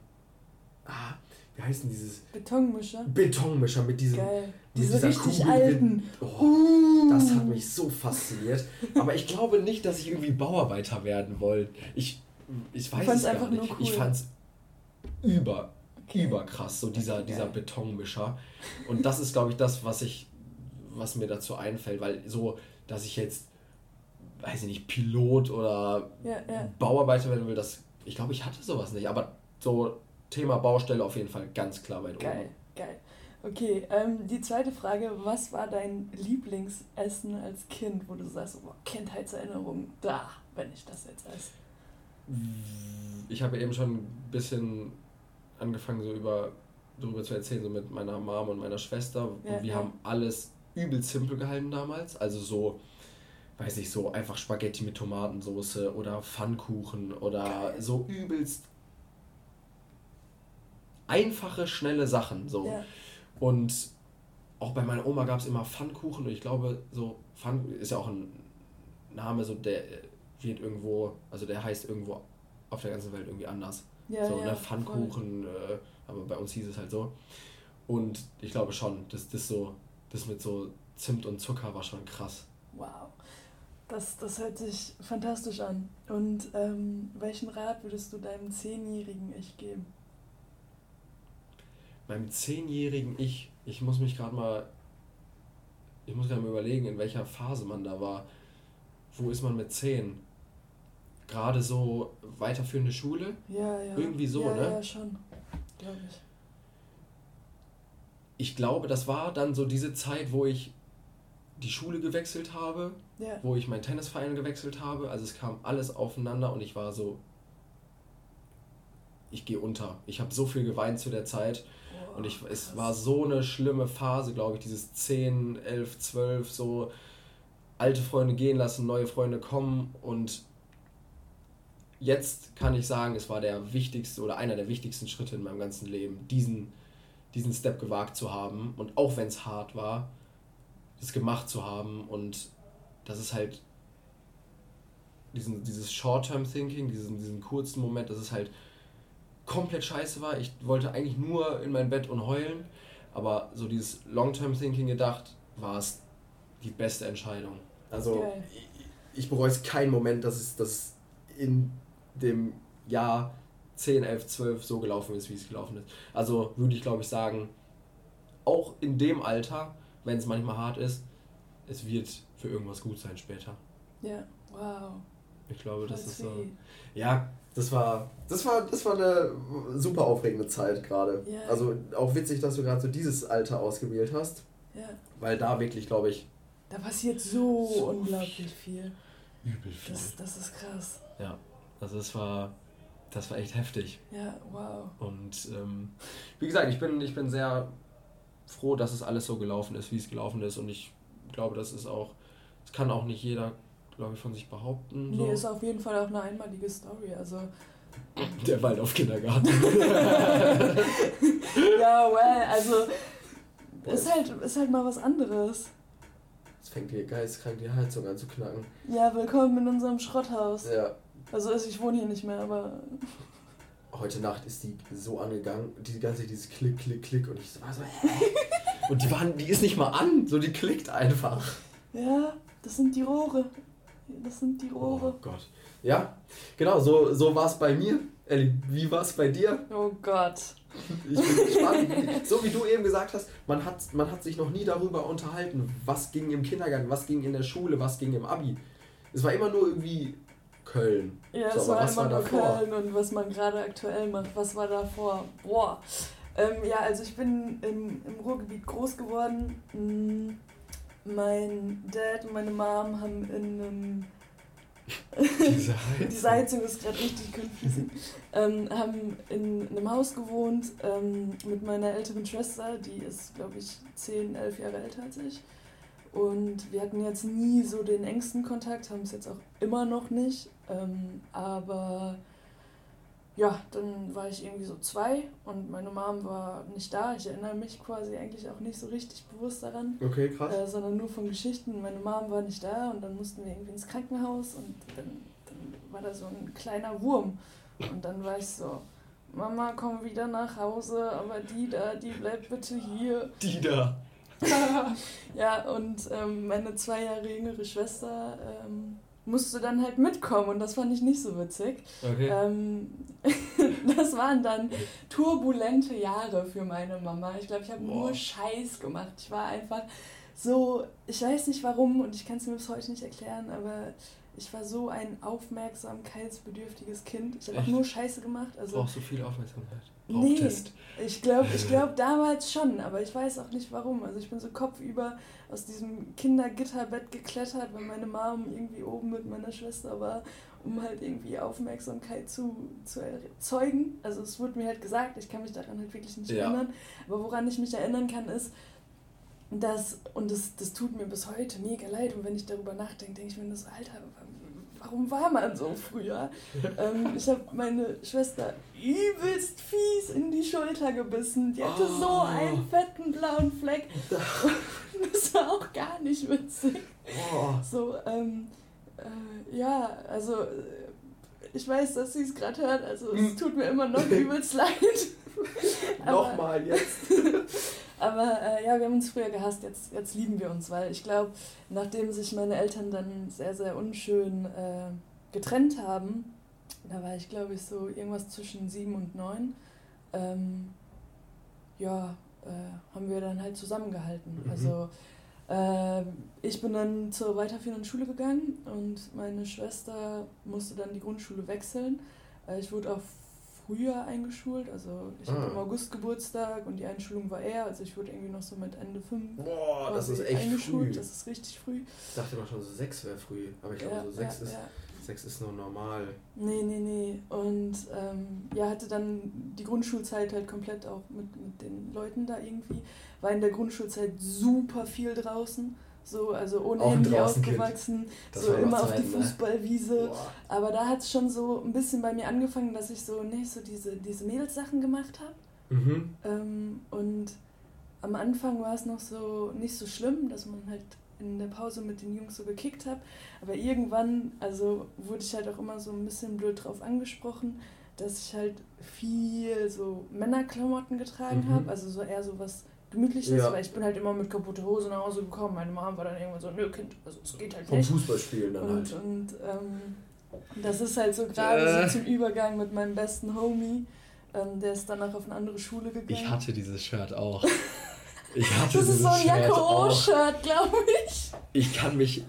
ah, wie heißt denn dieses Betonmischer. Betonmischer mit diesem, Geil. Diese richtig Kugel alten. Oh, Uh. das hat mich so fasziniert. Aber ich glaube nicht, dass ich irgendwie Bauarbeiter werden wollte. Ich, ich weiß es gar einfach nicht. nur cool. Ich fand's über, Okay. Überkrass, so dieser, dieser geil. Betonmischer. Und das ist, glaube ich, das, was ich, was mir dazu einfällt, weil so, dass ich jetzt, weiß ich nicht, Pilot oder Ja, ja. Bauarbeiter werden will, das, ich glaube, ich hatte sowas nicht. Aber so Thema Baustelle auf jeden Fall ganz klar weit Geil, oben. geil. Okay, ähm, die zweite Frage, was war dein Lieblingsessen als Kind, wo du sagst, oh, Kindheitserinnerung, da, wenn ich das jetzt esse. Ich habe eben schon ein bisschen angefangen, so über darüber zu erzählen, so mit meiner Mom und meiner Schwester. Ja, und wir ja. haben alles übel simpel gehalten damals. Also so, weiß ich, so einfach Spaghetti mit Tomatensauce oder Pfannkuchen oder Geil. so übelst einfache, schnelle Sachen. So. Ja, Und auch bei meiner Oma gab es immer Pfannkuchen und ich glaube, so Pfann ist ja auch ein Name, so der wird irgendwo, also der heißt irgendwo auf der ganzen Welt irgendwie anders. Ja, so, ja, ne. Pfannkuchen, äh, aber bei uns hieß es halt so. Und ich glaube schon, dass das so, das mit so Zimt und Zucker war schon krass. Wow. Das, das hört sich fantastisch an. Und ähm, welchen Rat würdest du deinem zehnjährigen Ich geben? Meinem zehnjährigen Ich, ich muss mich gerade mal, ich muss gerade mal überlegen, in welcher Phase man da war. Wo ist man mit zehn? Gerade so weiterführende Schule? Ja, ja. Irgendwie so, ja, ne? Ja, schon. Glaube ich. Ich glaube, das war dann so diese Zeit, wo ich die Schule gewechselt habe, Ja. wo ich meinen Tennisverein gewechselt habe. Also es kam alles aufeinander und ich war so, ich gehe unter. Ich habe so viel geweint zu der Zeit Boah, und ich, es war so eine schlimme Phase, glaube ich, dieses 10, 11, 12, so alte Freunde gehen lassen, neue Freunde kommen und jetzt kann ich sagen, es war der wichtigste oder einer der wichtigsten Schritte in meinem ganzen Leben, diesen, diesen Step gewagt zu haben und auch wenn es hart war, das gemacht zu haben und das ist halt diesen, dieses Short-Term-Thinking, diesen, diesen kurzen Moment, dass es halt komplett scheiße war. Ich wollte eigentlich nur in mein Bett und heulen, aber so dieses Long-Term-Thinking gedacht, war es die beste Entscheidung. Also Geil. ich, ich bereue es keinen Moment, dass es, dass in dem Jahr 10, 11, 12 so gelaufen ist, wie es gelaufen ist. Also würde ich glaube ich sagen, auch in dem Alter, wenn es manchmal hart ist, es wird für irgendwas gut sein später. Ja, wow. Ich glaube, das ist so. sweet. Ja, das war, das war, das war eine super aufregende Zeit gerade. Ja. Also auch witzig, dass du gerade so dieses Alter ausgewählt hast. Ja. Weil da wirklich, glaube ich. Da passiert so, so unglaublich viel. Übel viel. Das, das ist krass. Ja, also es war. Das war echt heftig. Ja, wow. Und ähm, wie gesagt, ich bin, ich bin sehr froh, dass es alles so gelaufen ist, wie es gelaufen ist. Und ich glaube, das ist auch, das kann auch nicht jeder, glaube ich, von sich behaupten. So. Nee, ist auf jeden Fall auch eine einmalige Story. Also der Waldorf-Kindergarten. ja, well, also ist halt, ist halt mal was anderes. Jetzt fängt hier geistkrank die Heizung an zu knacken. Ja, willkommen in unserem Schrotthaus. Ja. Also ich wohne hier nicht mehr, aber. Heute Nacht ist die so angegangen, die ganze Zeit dieses Klick, Klick, Klick und ich war so, hä? und die waren, die ist nicht mal an, so die klickt einfach. Ja, das sind die Rohre. Das sind die Rohre. Oh Gott. Ja, genau, so, so war es bei mir. Ellie, wie war es bei dir? Oh Gott. Ich bin gespannt. so wie du eben gesagt hast, man hat, man hat sich noch nie darüber unterhalten, was ging im Kindergarten, was ging in der Schule, was ging im Abi. Es war immer nur irgendwie Köln. Ja, so, es war immer nur davor? Köln und was man gerade aktuell macht. Was war davor? Boah. Ähm, ja, also ich bin im, im Ruhrgebiet groß geworden. Hm, mein Dad und meine Mom haben in einem diese Heizung. Diese Heizung ist gerade richtig confusing. ähm, haben in einem Haus gewohnt ähm, mit meiner älteren Schwester, die ist, glaube ich, 10, 11 Jahre älter als ich. Und wir hatten jetzt nie so den engsten Kontakt, haben es jetzt auch immer noch nicht. Ähm, aber ja, dann war ich irgendwie so zwei und meine Mom war nicht da. Ich erinnere mich quasi eigentlich auch nicht so richtig bewusst daran. Okay, krass. Äh, sondern nur von Geschichten. Meine Mom war nicht da und dann mussten wir irgendwie ins Krankenhaus und dann, dann war da so ein kleiner Wurm. Und dann war ich so, Mama, komm wieder nach Hause, aber die da, die bleibt bitte hier. Die da. ja, und ähm, meine zwei Jahre jüngere Schwester ähm, musste dann halt mitkommen und das fand ich nicht so witzig. Okay. Ähm, das waren dann turbulente Jahre für meine Mama. Ich glaube, ich habe nur Scheiß gemacht. Ich war einfach so, ich weiß nicht warum und ich kann es mir bis heute nicht erklären, aber ich war so ein aufmerksamkeitsbedürftiges Kind. Ich habe auch nur Scheiße gemacht. Also, Brauchst du viel Aufmerksamkeit? Nee, ich glaube ich glaub damals schon, aber ich weiß auch nicht warum. Also ich bin so kopfüber aus diesem Kindergitterbett geklettert, weil meine Mom irgendwie oben mit meiner Schwester war, um halt irgendwie Aufmerksamkeit zu, zu erzeugen. Also es wurde mir halt gesagt, ich kann mich daran halt wirklich nicht ja. erinnern. Aber woran ich mich erinnern kann, ist, dass, und das, das tut mir bis heute mega leid, und wenn ich darüber nachdenke, denke ich mir das, Alter, warum war man so früher? ähm, ich habe meine Schwester übelst fies in die Schulter gebissen. Die hatte oh. so einen fetten blauen Fleck. das war auch gar nicht witzig. Oh. So, ähm, äh, ja, also äh, ich weiß, dass sie es gerade hört, also es hm. tut mir immer noch übelst leid. Nochmal jetzt. Aber äh, ja, wir haben uns früher gehasst, jetzt, jetzt lieben wir uns, weil ich glaube, nachdem sich meine Eltern dann sehr, sehr unschön äh, getrennt haben, da war ich glaube ich so irgendwas zwischen sieben und neun, ähm, ja, äh, haben wir dann halt zusammengehalten. Mhm. Also äh, ich bin dann zur weiterführenden Schule gegangen und meine Schwester musste dann die Grundschule wechseln. Äh, ich wurde auf früher eingeschult. Also ich ah. hatte im August Geburtstag und die Einschulung war eher. Also ich wurde irgendwie noch so mit Ende 5 Boah, das ist echt eingeschult. Früh. Das ist richtig früh. Ich dachte immer schon, so 6 wäre früh. Aber ich glaube, ja, so 6 ja, ist, ja. ist nur normal. Nee, nee, nee. Und ähm, ja, hatte dann die Grundschulzeit halt komplett auch mit, mit den Leuten da irgendwie. War in der Grundschulzeit super viel draußen. So, also ohne Handy aufgewachsen, so immer auf die ne? Fußballwiese. Ne? Aber da hat es schon so ein bisschen bei mir angefangen, dass ich so nicht so diese, diese Mädelssachen gemacht habe. Mhm. Ähm, und am Anfang war es noch so nicht so schlimm, dass man halt in der Pause mit den Jungs so gekickt hat. Aber irgendwann, also wurde ich halt auch immer so ein bisschen blöd drauf angesprochen, dass ich halt viel so Männerklamotten getragen mhm. habe. Also so eher so was gemütlich ist, ja. weil ich bin halt immer mit kaputter Hose nach Hause gekommen. Meine Mom war dann irgendwann so, nö Kind, also es geht halt Vom nicht. Vom Fußballspielen dann und, halt. Und ähm, das ist halt so gerade äh. so zum Übergang mit meinem besten Homie. Ähm, der ist danach auf eine andere Schule gegangen. Ich hatte dieses Shirt auch. Ich hatte das ist so ein Jacke O-Shirt, glaube ich. Ich kann mich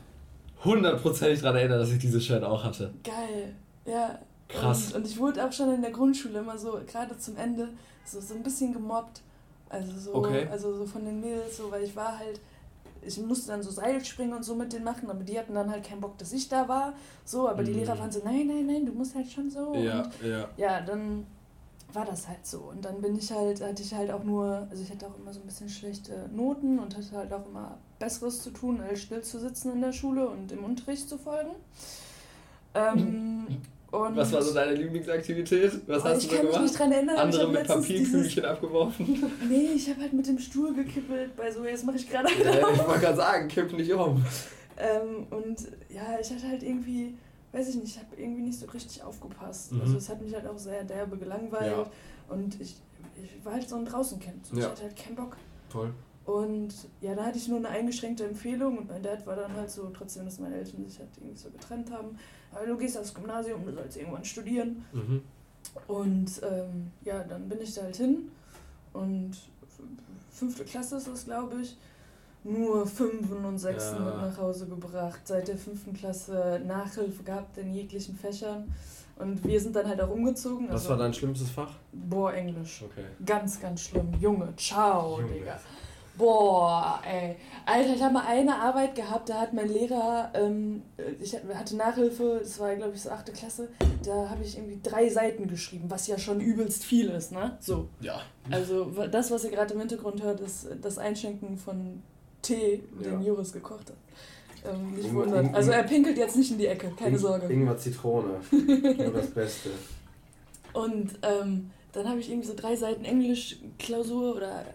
hundertprozentig daran erinnern, dass ich dieses Shirt auch hatte. Geil, ja. Krass. Und, und ich wurde auch schon in der Grundschule immer so, gerade zum Ende, so, so ein bisschen gemobbt Also so, okay. also so von den Mädels, so, weil ich war halt, ich musste dann so Seilspringen und so mit denen machen, aber die hatten dann halt keinen Bock, dass ich da war. So, aber die mhm. Lehrer waren so, nein, nein, nein, du musst halt schon so. Ja, und ja. Ja, dann war das halt so. Und dann bin ich halt, hatte ich halt auch nur, also ich hatte auch immer so ein bisschen schlechte Noten und hatte halt auch immer Besseres zu tun, als still zu sitzen in der Schule und im Unterricht zu folgen. Ähm, und Was war so deine Lieblingsaktivität? Was oh, hast du da gemacht? Ich kann mich nicht dran erinnern. Andere mit Papierkügelchen abgeworfen? Nee, ich habe halt mit dem Stuhl gekippelt. Bei so, jetzt mache ich gerade. Ja, ich wollte gerade sagen, kipp nicht um. Ähm, und ja, ich hatte halt irgendwie, weiß ich nicht, ich habe irgendwie nicht so richtig aufgepasst. Mhm. Also es hat mich halt auch sehr derbe gelangweilt. Ja. Und ich, ich war halt so ein Draußenkind. So, ja. Ich hatte halt keinen Bock. Toll. Und ja, da hatte ich nur eine eingeschränkte Empfehlung und mein Dad war dann halt so, trotzdem, dass meine Eltern sich halt irgendwie so getrennt haben, aber du gehst aufs Gymnasium, du sollst irgendwann studieren. Mhm. Und ähm, ja, dann bin ich da halt hin und fünfte Klasse ist das, glaube ich, nur Fünfen und Sechsen ja. mit nach Hause gebracht. Seit der fünften Klasse Nachhilfe gehabt in jeglichen Fächern. Und wir sind dann halt auch umgezogen. Was also, war dein schlimmstes Fach? Boah, Englisch. Okay. Ganz, ganz schlimm. Junge, ciao, Junge. Digga. Boah, ey. Alter, ich habe mal eine Arbeit gehabt, da hat mein Lehrer, ähm, ich hatte Nachhilfe, das war, glaube ich, so achte Klasse, da habe ich irgendwie drei Seiten geschrieben, was ja schon übelst viel ist, ne? So. Ja. Also, das, was ihr gerade im Hintergrund hört, ist das Einschenken von Tee, den ja. Juris gekocht hat. Ähm, nicht Ingwer, wundern. Also, er pinkelt jetzt nicht in die Ecke, keine Sorge. Ingwer Zitrone. Nur das Beste. Und, ähm, dann habe ich irgendwie so drei Seiten Englisch-Klausur oder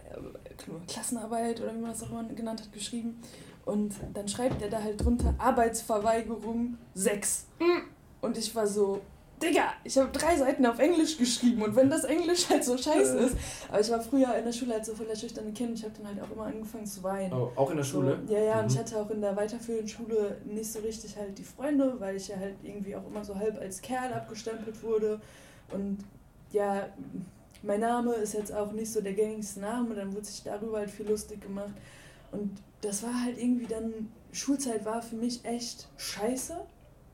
Klassenarbeit oder wie man das auch immer genannt hat, geschrieben. Und dann schreibt er da halt drunter Arbeitsverweigerung 6. Und ich war so, Digga, ich habe drei Seiten auf Englisch geschrieben und wenn das Englisch halt so scheiße ist. Aber ich war früher in der Schule halt so voll der schüchterne Kind. Ich habe dann halt auch immer angefangen zu weinen. Oh, auch in der Schule? So, ja, ja, mhm. und ich hatte auch in der weiterführenden Schule nicht so richtig halt die Freunde, weil ich ja halt irgendwie auch immer so halb als Kerl abgestempelt wurde. Und ja, mein Name ist jetzt auch nicht so der gängigste Name, dann wurde sich darüber halt viel lustig gemacht. Und das war halt irgendwie dann, Schulzeit war für mich echt scheiße.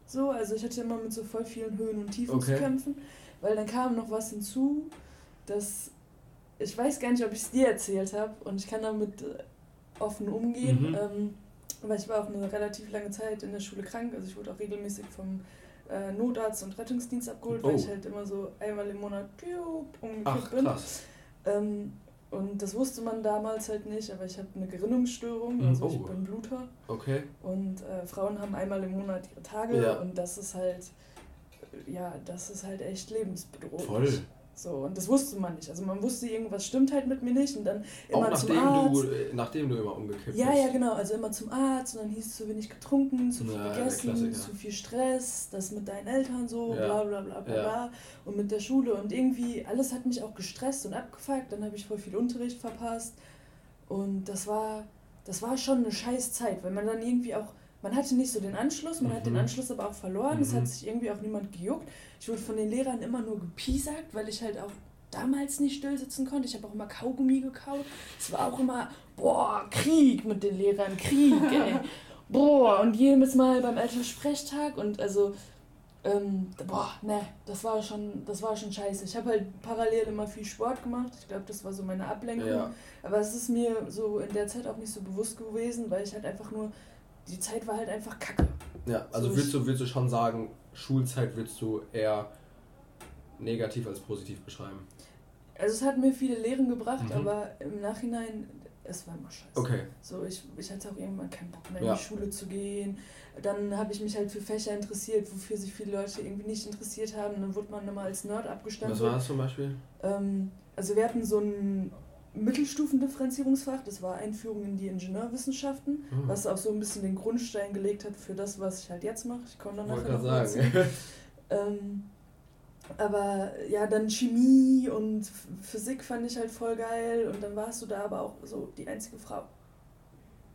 So, also ich hatte immer mit so voll vielen Höhen und Tiefen okay. zu kämpfen, weil dann kam noch was hinzu, dass ich weiß gar nicht, ob ich es dir erzählt habe und ich kann damit äh, offen umgehen. Mhm. Ähm, weil ich war auch eine relativ lange Zeit in der Schule krank, also ich wurde auch regelmäßig vom äh, Notarzt und Rettungsdienst abgeholt, oh. weil ich halt immer so einmal im Monat umgekippt bin. Krass. Ähm, und das wusste man damals halt nicht, aber ich habe eine Gerinnungsstörung, also oh. ich bin Bluter. Okay. Und äh, Frauen haben einmal im Monat ihre Tage ja. und das ist halt, ja, das ist halt echt lebensbedrohlich. Voll. So, und das wusste man nicht. Also man wusste, irgendwas stimmt halt mit mir nicht. Und dann immer Auch zum Arzt. Du, äh, nachdem du immer umgekippt ja, bist. Ja, ja, genau. Also immer zum Arzt und dann hieß es zu wenig getrunken, zu viel ja, gegessen, zu viel Stress, das mit deinen Eltern so, ja. bla bla bla bla ja. bla. Und mit der Schule. Und irgendwie, alles hat mich auch gestresst und abgefuckt. Dann habe ich voll viel Unterricht verpasst. Und das war, das war schon eine scheiß Zeit, weil man dann irgendwie auch man hatte nicht so den Anschluss, man mhm. hat den mhm. Anschluss aber auch verloren. Mhm. Es hat mhm. sich irgendwie auch niemand gejuckt. Ich wurde von den Lehrern immer nur gepiesackt, weil ich halt auch damals nicht still sitzen konnte. Ich habe auch immer Kaugummi gekaut. Es war auch immer, boah, Krieg mit den Lehrern, Krieg, ey. boah, und jedes Mal beim Elternsprechtag und also, ähm, boah, ne, das war schon, das war schon scheiße. Ich habe halt parallel immer viel Sport gemacht. Ich glaube, das war so meine Ablenkung. Ja. Aber es ist mir so in der Zeit auch nicht so bewusst gewesen, weil ich halt einfach nur die Zeit war halt einfach kacke. Ja, also so willst, du, willst du schon sagen, Schulzeit willst du eher negativ als positiv beschreiben? Also es hat mir viele Lehren gebracht, mhm. aber im Nachhinein, es war immer scheiße. Okay. So, ich, ich hatte auch irgendwann keinen Bock mehr ja. in die Schule zu gehen. Dann habe ich mich halt für Fächer interessiert, wofür sich viele Leute irgendwie nicht interessiert haben. Dann wurde man immer als Nerd abgestempelt. Was war das zum Beispiel? Ähm, also wir hatten so ein Mittelstufendifferenzierungsfach, das war Einführung in die Ingenieurwissenschaften, mhm. was auch so ein bisschen den Grundstein gelegt hat für das, was ich halt jetzt mache. Ich komme dann nachher noch sagen. ähm, aber ja, dann Chemie und Physik fand ich halt voll geil und dann warst du da aber auch so die einzige Frau.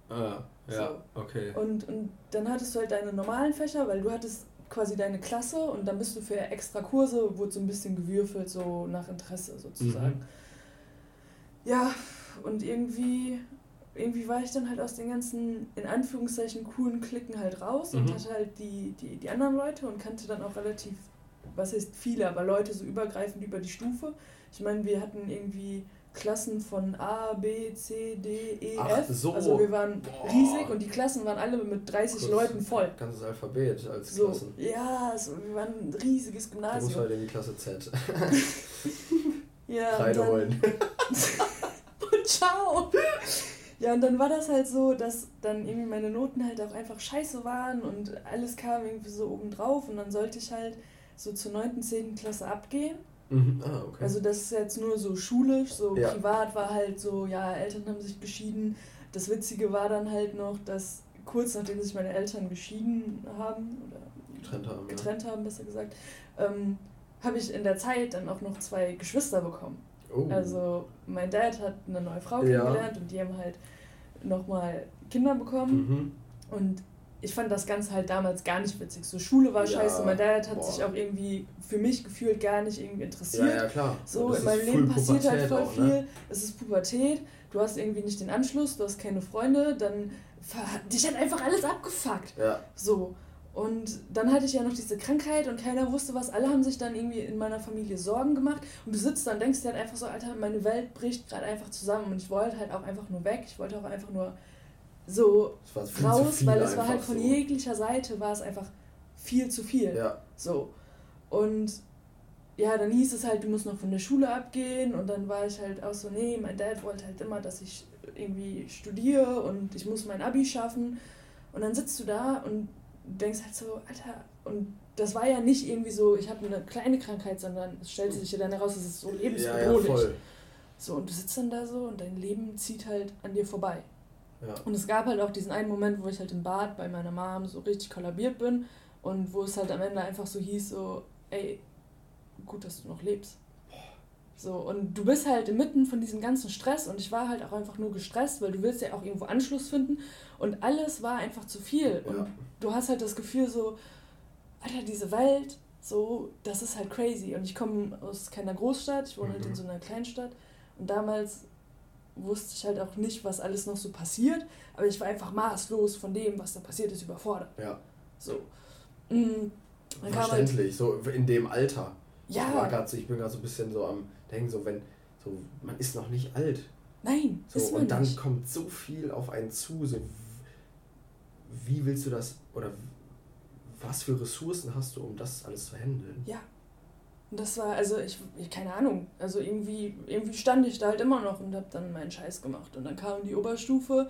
Ah, ja, so. okay. Und, und dann hattest du halt deine normalen Fächer, weil du hattest quasi deine Klasse und dann bist du für extra Kurse, wurde so ein bisschen gewürfelt, so nach Interesse sozusagen. Mhm ja, und irgendwie, irgendwie war ich dann halt aus den ganzen, in Anführungszeichen, coolen Klicken halt raus mhm. und hatte halt die, die, die anderen Leute und kannte dann auch relativ, was heißt viele, aber Leute so übergreifend über die Stufe. Ich meine, wir hatten irgendwie Klassen von A, B, C, D, E, Ach, F. So. Also wir waren Boah. riesig und die Klassen waren alle mit 30 Kurz, Leuten voll. Ganzes Alphabet als so, Klassen. Ja, so, wir waren ein riesiges Gymnasium. Du musst halt in die Klasse Z. ja. Kreide holen. und ciao. Ja, und dann war das halt so, dass dann irgendwie meine Noten halt auch einfach scheiße waren und alles kam irgendwie so oben drauf und dann sollte ich halt so zur 9., 10. Klasse abgehen. Mhm. Ah, okay. Also das ist jetzt nur so schulisch, so ja. privat war halt so, ja, Eltern haben sich geschieden. Das Witzige war dann halt noch, dass kurz nachdem sich meine Eltern geschieden haben, oder getrennt haben, getrennt ja. haben besser gesagt, ähm, habe ich in der Zeit dann auch noch zwei Geschwister bekommen. Oh. Also mein Dad hat eine neue Frau kennengelernt ja. und die haben halt nochmal Kinder bekommen. Mhm. Und ich fand das Ganze halt damals gar nicht witzig. So Schule war ja, scheiße, mein Dad hat boah. sich auch irgendwie für mich gefühlt gar nicht irgendwie interessiert. Ja, ja klar. So, in meinem Leben passiert halt voll auch, ne? viel. Es ist Pubertät, du hast irgendwie nicht den Anschluss, du hast keine Freunde, dann dich hat einfach alles abgefuckt. Ja. So. Und dann hatte ich ja noch diese Krankheit und keiner wusste was. Alle haben sich dann irgendwie in meiner Familie Sorgen gemacht. Und du sitzt dann, denkst dir halt einfach so, Alter, meine Welt bricht gerade einfach zusammen. Und ich wollte halt auch einfach nur weg. Ich wollte auch einfach nur so raus, weil es war halt von so. jeglicher Seite war es einfach viel zu viel. Ja. So. Und ja, dann hieß es halt, du musst noch von der Schule abgehen und dann war ich halt auch so, nee, mein Dad wollte halt immer, dass ich irgendwie studiere und ich muss mein Abi schaffen. Und dann sitzt du da und denkst halt so, Alter, und das war ja nicht irgendwie so, ich habe eine kleine Krankheit, sondern es stellt sich ja dann heraus, es ist so lebensbedrohlich. Ja, ja, so, und du sitzt dann da so und dein Leben zieht halt an dir vorbei. Ja. Und es gab halt auch diesen einen Moment, wo ich halt im Bad bei meiner Mom so richtig kollabiert bin und wo es halt am Ende einfach so hieß, so, ey, gut, dass du noch lebst. So, und du bist halt inmitten von diesem ganzen Stress und ich war halt auch einfach nur gestresst, weil du willst ja auch irgendwo Anschluss finden und alles war einfach zu viel. Und du hast halt das Gefühl so, Alter, diese Welt, so, das ist halt crazy. Und ich komme aus keiner Großstadt, ich wohne mhm. halt in mhm. so einer Kleinstadt und damals wusste ich halt auch nicht, was alles noch so passiert, aber ich war einfach maßlos von dem, was da passiert ist, überfordert. Ja. So. Mhm. Verständlich, halt, so in dem Alter. Ja. Ich, war grad ich bin gerade so ein bisschen so am Denken, so wenn, so, man ist noch nicht alt. Nein, so, ist man Und dann nicht. kommt so viel auf einen zu, so wie willst du das, oder was für Ressourcen hast du, um das alles zu handeln? Ja, und das war, also ich, ich, keine Ahnung, also irgendwie, irgendwie stand ich da halt immer noch und habe dann meinen Scheiß gemacht. Und dann kam die Oberstufe,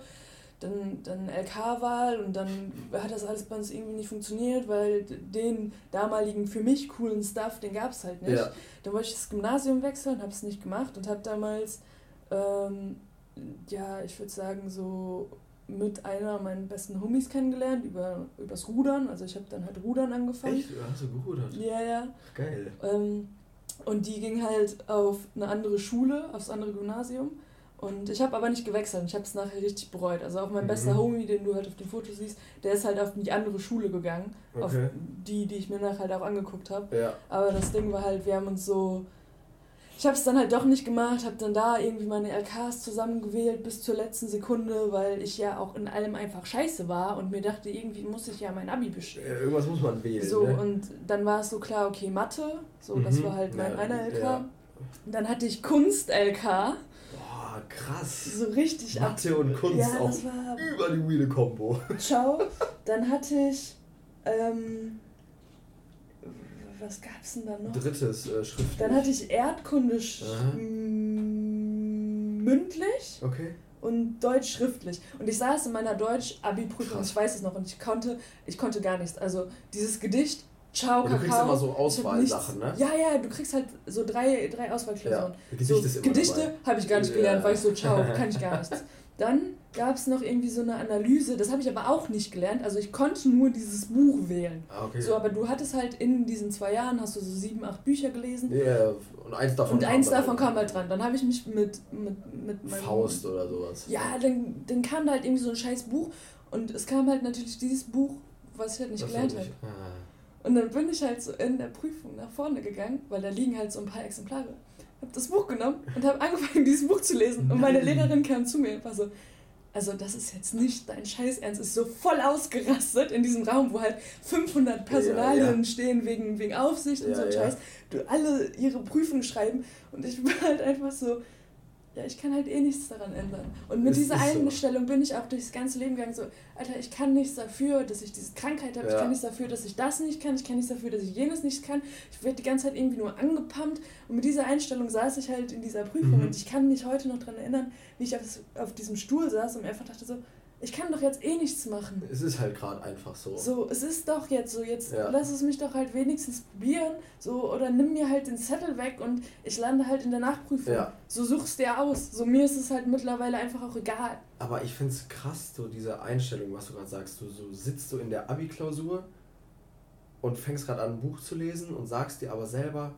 dann, dann LK-Wahl und dann hat das alles bei uns irgendwie nicht funktioniert, weil den damaligen für mich coolen Stuff, den gab es halt nicht. Ja. Dann wollte ich das Gymnasium wechseln, habe es nicht gemacht und habe damals, ähm, ja, ich würde sagen, so mit einer meiner besten Homies kennengelernt über übers Rudern. Also ich habe dann halt Rudern angefangen. Echt? Hast du gerudert? Ja, ja. Geil. Ähm, und die ging halt auf eine andere Schule, aufs andere Gymnasium. Und ich habe aber nicht gewechselt. Ich habe es nachher richtig bereut. Also auch mein mhm. bester Homie, den du halt auf dem Foto siehst, der ist halt auf die andere Schule gegangen. Okay. Auf die, die ich mir nachher halt auch angeguckt habe. Ja. Aber das Ding war halt, wir haben uns so ich habe es dann halt doch nicht gemacht, habe dann da irgendwie meine LKs zusammengewählt bis zur letzten Sekunde, weil ich ja auch in allem einfach scheiße war und mir dachte, irgendwie muss ich ja mein Abi bestehen. Ja, irgendwas muss man wählen. So, ne? und dann war es so klar, okay, Mathe, so, mhm. das war halt mein ja, einer LK. Ja. Dann hatte ich Kunst-LK. Krass. So richtig Mathe und Kunst ja, auch über die Wheele Combo. Ciao. Dann hatte ich. Ähm, was gab es denn da noch? Drittes äh, schriftlich. Dann hatte ich Erdkunde mündlich. Okay. Und Deutsch schriftlich. Und ich saß in meiner Deutsch-Abi-Prüfung, ich weiß es noch, und ich konnte, ich konnte gar nichts. Also dieses Gedicht, Ciao, Kakao. Du kriegst immer so Auswahlsachen, ne? Ja, ja, du kriegst halt so drei, drei Auswahlklausuren. Ja, Gedichte, so, Gedichte habe ich gar nicht gelernt, ja. weil ich so, ciao, kann ich gar nichts. Dann gab es noch irgendwie so eine Analyse, das habe ich aber auch nicht gelernt. Also ich konnte nur dieses Buch wählen. Ah, okay. So, aber du hattest halt in diesen zwei Jahren, hast du so sieben, acht Bücher gelesen. Ja, yeah. und eins davon, und eins davon kam halt dran. Dann habe ich mich mit, mit, mit meinem... Faust oder sowas. Ja, dann, dann kam da halt irgendwie so ein scheiß Buch und es kam halt natürlich dieses Buch, was ich halt nicht das gelernt habe. Und dann bin ich halt so in der Prüfung nach vorne gegangen, weil da liegen halt so ein paar Exemplare. Habe das Buch genommen und habe angefangen, dieses Buch zu lesen. Und meine Lehrerin kam zu mir und war so, also das ist jetzt nicht dein Scheiß Ernst, ist so voll ausgerastet in diesem Raum, wo halt 500 Personalien ja, ja. stehen wegen, wegen Aufsicht und ja, so ein Scheiß, du alle ihre Prüfungen schreiben. Und ich war halt einfach so, ja, ich kann halt eh nichts daran ändern. Und mit Es dieser ist so. Einstellung bin ich auch durchs ganze Leben gegangen, so, Alter, ich kann nichts dafür, dass ich diese Krankheit habe, ich Ja. kann nichts dafür, dass ich das nicht kann, ich kann nichts dafür, dass ich jenes nicht kann. Ich werde die ganze Zeit irgendwie nur angepumpt. Und mit dieser Einstellung saß ich halt in dieser Prüfung Mhm. und ich kann mich heute noch daran erinnern, wie ich auf, auf diesem Stuhl saß und mir einfach dachte so, ich kann doch jetzt eh nichts machen. Es ist halt gerade einfach so. So, es ist doch jetzt so, jetzt Ja. lass es mich doch halt wenigstens probieren, so, oder nimm mir halt den Zettel weg und ich lande halt in der Nachprüfung. Ja. So suchst dir aus. So, mir ist es halt mittlerweile einfach auch egal. Aber ich finde es krass, so diese Einstellung, was du gerade sagst. Du so sitzt du in der Abi-Klausur und fängst gerade an, ein Buch zu lesen und sagst dir aber selber,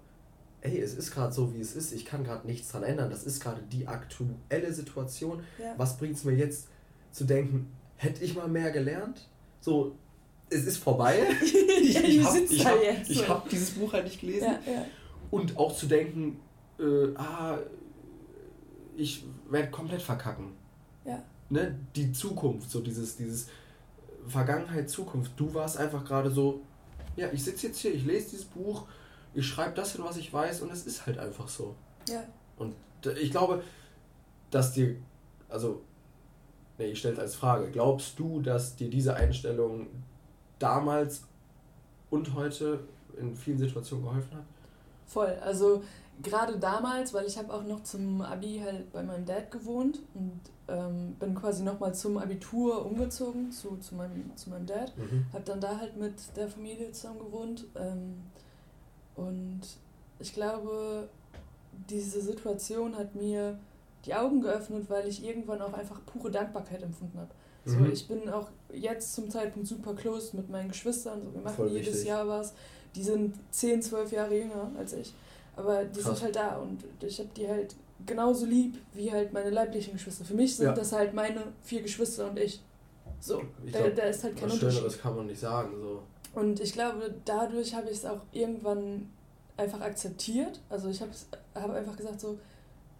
ey, es ist gerade so, wie es ist, ich kann gerade nichts dran ändern. Das ist gerade die aktuelle Situation. Ja. Was bringt es mir jetzt zu denken, hätte ich mal mehr gelernt? So, es ist vorbei. ich Ja, ich habe ich hab, ich hab dieses Buch halt nicht gelesen. Ja, ja. Und auch zu denken, äh, ah, ich werde komplett verkacken. Ja. Ne? Die Zukunft, so dieses, dieses Vergangenheit, Zukunft. Du warst einfach gerade so, ja, ich sitze jetzt hier, ich lese dieses Buch, ich schreibe das hin, was ich weiß und es ist halt einfach so. Ja. Und d- ich glaube, dass dir, also, nee, ich stelle es als Frage, glaubst du, dass dir diese Einstellung damals und heute in vielen Situationen geholfen hat? Voll. Also gerade damals, weil ich habe auch noch zum Abi halt bei meinem Dad gewohnt und ähm, bin quasi nochmal zum Abitur umgezogen zu, zu, meinem, zu meinem Dad. Mhm. Hab dann da halt mit der Familie zusammen gewohnt. Ähm, und ich glaube, diese Situation hat mir die Augen geöffnet, weil ich irgendwann auch einfach pure Dankbarkeit empfunden habe. So, Mhm. ich bin auch jetzt zum Zeitpunkt super close mit meinen Geschwistern. So, wir machen Voll jedes wichtig. Jahr was. Die sind 10, 12 Jahre jünger als ich. Aber die Krass. sind halt da und ich habe die halt genauso lieb wie halt meine leiblichen Geschwister. Für mich sind Ja. das halt meine vier Geschwister und ich. So, Ich da, glaub, da ist halt kein Was Unterschied. Schöneres kann man nicht sagen. So. Und ich glaube, dadurch habe ich es auch irgendwann einfach akzeptiert. Also ich habe hab einfach gesagt, so,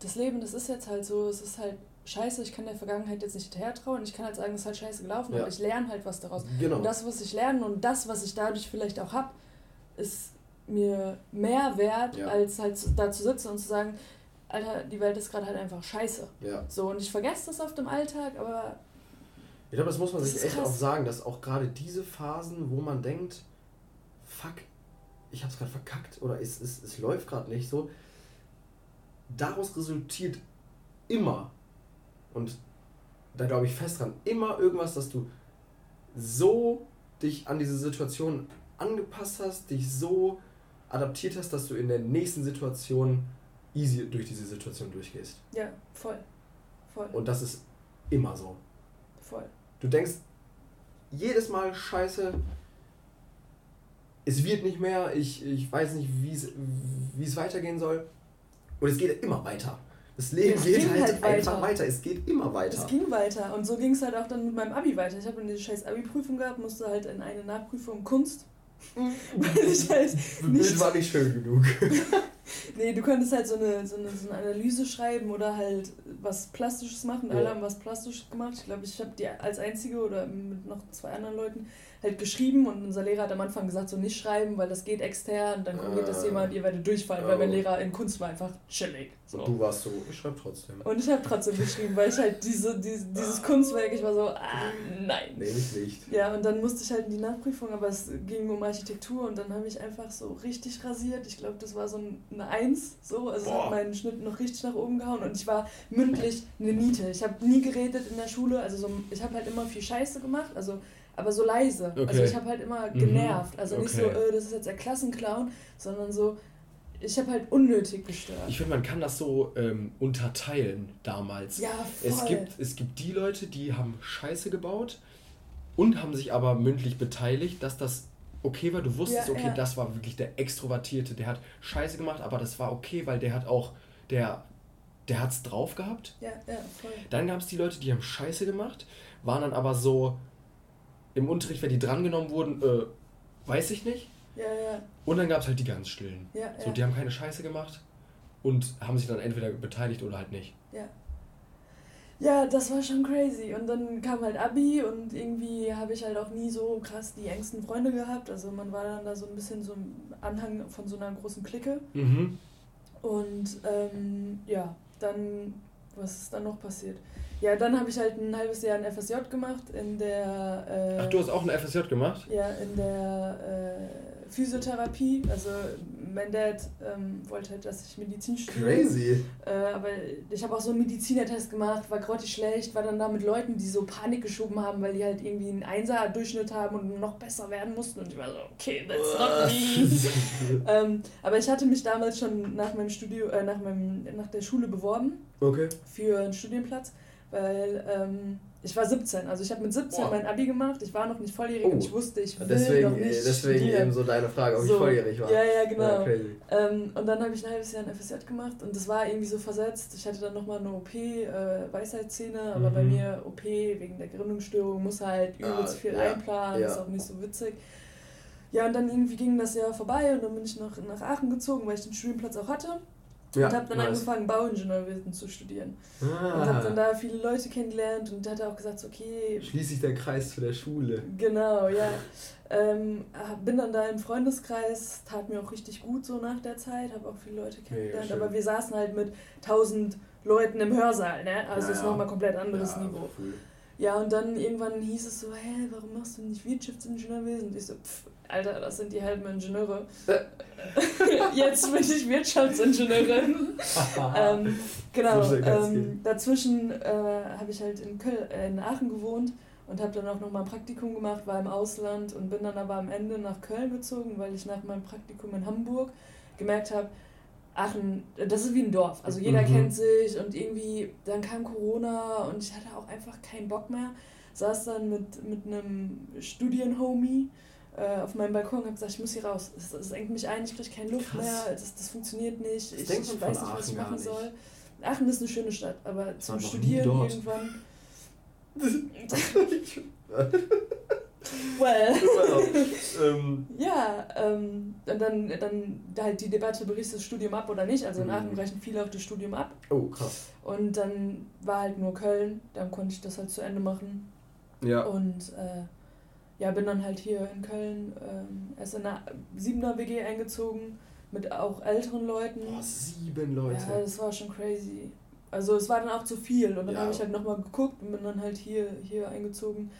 das Leben, das ist jetzt halt so, es ist halt scheiße, ich kann der Vergangenheit jetzt nicht hinterher trauen. Ich kann halt sagen, es ist halt scheiße gelaufen, Ja. aber ich lerne halt was daraus. Genau. Und das, was ich lerne und das, was ich dadurch vielleicht auch habe, ist mir mehr wert, Ja. als halt da zu sitzen und zu sagen, Alter, die Welt ist gerade halt einfach scheiße. ja. So, und ich vergesse das oft im Alltag, aber Ich glaube, das muss man Das sich echt krass. auch sagen, dass auch gerade diese Phasen, wo man denkt, fuck, ich hab's gerade verkackt oder es, es, es läuft gerade nicht so, daraus resultiert immer, und da glaube ich fest dran, immer irgendwas, dass du so dich an diese Situation angepasst hast, dich so adaptiert hast, dass du in der nächsten Situation easy durch diese Situation durchgehst. ja, voll. Voll, Und das ist immer so. voll. Du denkst jedes Mal, scheiße, es wird nicht mehr, ich, ich weiß nicht, wie es- wie es weitergehen soll. Und es geht immer weiter. Das Leben Es geht halt, halt einfach weiter. weiter. Es geht immer weiter. Es ging weiter und so ging es halt auch dann mit meinem Abi weiter. Ich habe eine scheiß Abi-Prüfung gehabt, musste halt in eine Nachprüfung Kunst. Weil ich halt Das nicht. Bild war nicht schön genug. Nee, du konntest halt so eine, so, eine, so eine Analyse schreiben oder halt was Plastisches machen. Alle Ja. haben was Plastisches gemacht. Ich glaube, ich habe die als einzige oder mit noch zwei anderen Leuten halt geschrieben und unser Lehrer hat am Anfang gesagt, so nicht schreiben, weil das geht extern, dann korrigiert das Ah. jemand, ihr werdet durchfallen, weil mein Oh. Lehrer in Kunst war einfach chillig. So. Du warst so, ich schreib trotzdem. Und ich habe trotzdem geschrieben, weil ich halt diese, diese, dieses Kunstwerk, ich war so, ah, nein. Nee, mich nicht. Ja, und dann musste ich halt in die Nachprüfung, aber es ging um Architektur und dann habe ich einfach so richtig rasiert. Ich glaube, das war so ein- eine Eins, so. Also es Boah. hat meinen Schnitt noch richtig nach oben gehauen und ich war mündlich eine Niete. Ich habe nie geredet in der Schule, also so, ich habe halt immer viel Scheiße gemacht, also aber so leise. Also Okay. ich habe halt immer Mhm. genervt. Also nicht so, Okay. äh, das ist jetzt der Klassenclown, sondern so, ich habe halt unnötig gestört. Ich finde, man kann das so ähm, unterteilen damals. ja, voll. Es gibt, es gibt die Leute, die haben Scheiße gebaut und haben sich aber mündlich beteiligt, dass das okay war. Du wusstest, Ja, okay, ja. das war wirklich der Extrovertierte, der hat Scheiße gemacht, aber das war okay, weil der hat auch, der, der hat's drauf gehabt. ja, ja, voll. Dann gab es die Leute, die haben Scheiße gemacht, waren dann aber so im Unterricht, wenn die drangenommen wurden, äh, weiß ich nicht. Ja, ja, Und dann gab es halt die ganz Stillen. ja, So, ja. die haben keine Scheiße gemacht und haben sich dann entweder beteiligt oder halt nicht. Ja, das war schon crazy. Und dann kam halt Abi und irgendwie habe ich halt auch nie so krass die engsten Freunde gehabt. Also man war dann da so ein bisschen so im Anhang von so einer großen Clique. Mhm. Und ähm, ja, dann was ist dann noch passiert? Ja, dann habe ich halt ein halbes Jahr ein FSJ gemacht in der. Äh, Ach, du hast auch ein FSJ gemacht? Ja, in der äh, Physiotherapie. Also mein Dad ähm, wollte halt, dass ich Medizin studiere. Crazy. Äh, aber ich habe auch so einen Medizinertest gemacht, war grottig schlecht, war dann da mit Leuten, die so Panik geschoben haben, weil die halt irgendwie einen Einser-Durchschnitt haben und noch besser werden mussten. Und ich war so, okay, that's not me. ähm, aber ich hatte mich damals schon nach meinem Studio, äh, nach, meinem, nach der Schule beworben. Okay. Für einen Studienplatz weil ähm, ich war 17, also ich habe mit 17 Boah. mein Abi gemacht, ich war noch nicht volljährig oh. und ich wusste, ich will deswegen, noch nicht Deswegen studieren. eben so deine Frage, ob so. ich volljährig war. Ja, ja, genau. Ja, ähm, und dann habe ich ein halbes Jahr ein FSJ gemacht und das war irgendwie so versetzt. Ich hatte dann nochmal eine OP, äh, Weisheitszähne, aber mhm. bei mir OP wegen der Gründungsstörung muss halt übelst ah, viel ja, einplanen, ja. ist auch nicht so witzig. Ja, und dann irgendwie ging das Jahr vorbei und dann bin ich nach, nach Aachen gezogen, weil ich den Studienplatz auch hatte. Ja, und habe dann nice. angefangen, Bauingenieurwesen zu studieren. Ah. Und habe dann da viele Leute kennengelernt und hatte auch gesagt, okay. Schließt sich der Kreis zu der Schule. Genau, ja. Ähm, bin dann da im Freundeskreis, tat mir auch richtig gut so nach der Zeit, habe auch viele Leute kennengelernt, ja, aber wir saßen halt mit tausend Leuten im Hörsaal, ne? Also ja, ist nochmal komplett anderes Niveau. Cool. Ja, und dann irgendwann hieß es so, hä, warum machst du nicht Wirtschaftsingenieurwesen? Und ich so, pff, Alter, das sind die halben Ingenieure. Jetzt bin ich Wirtschaftsingenieurin. ähm, genau. Ähm, dazwischen äh, habe ich halt in, Köln, äh, in Aachen gewohnt und habe dann auch noch mal ein Praktikum gemacht, war im Ausland und bin dann aber am Ende nach Köln gezogen, weil ich nach meinem Praktikum in Hamburg gemerkt habe, Aachen, das ist wie ein Dorf. Also jeder mhm. kennt sich und irgendwie, dann kam Corona und ich hatte auch einfach keinen Bock mehr. Saß dann mit, mit einem Studienhomie äh, auf meinem Balkon und habe gesagt, ich muss hier raus. Es, es engt mich ein, ich kriege keine Luft Krass. mehr, das, das funktielt nicht, ich, ich weiß nicht, was ich machen soll. Aachen ist eine schöne Stadt, aber zum Studieren irgendwann. well. ähm. Ja, ähm, und dann, dann halt die Debatte, brichst du das Studium ab oder nicht. Also in Aachen mhm. brechen viele auch das Studium ab. Oh, krass. Und dann war halt nur Köln, dann konnte ich das halt zu Ende machen. Ja. Und äh, ja, bin dann halt hier in Köln ähm, erst in einer siebener WG eingezogen mit auch älteren Leuten. Boah, sieben Leute. Ja, das war schon crazy. Also es war dann auch zu viel und dann ja. habe ich halt nochmal geguckt und bin dann halt hier, hier eingezogen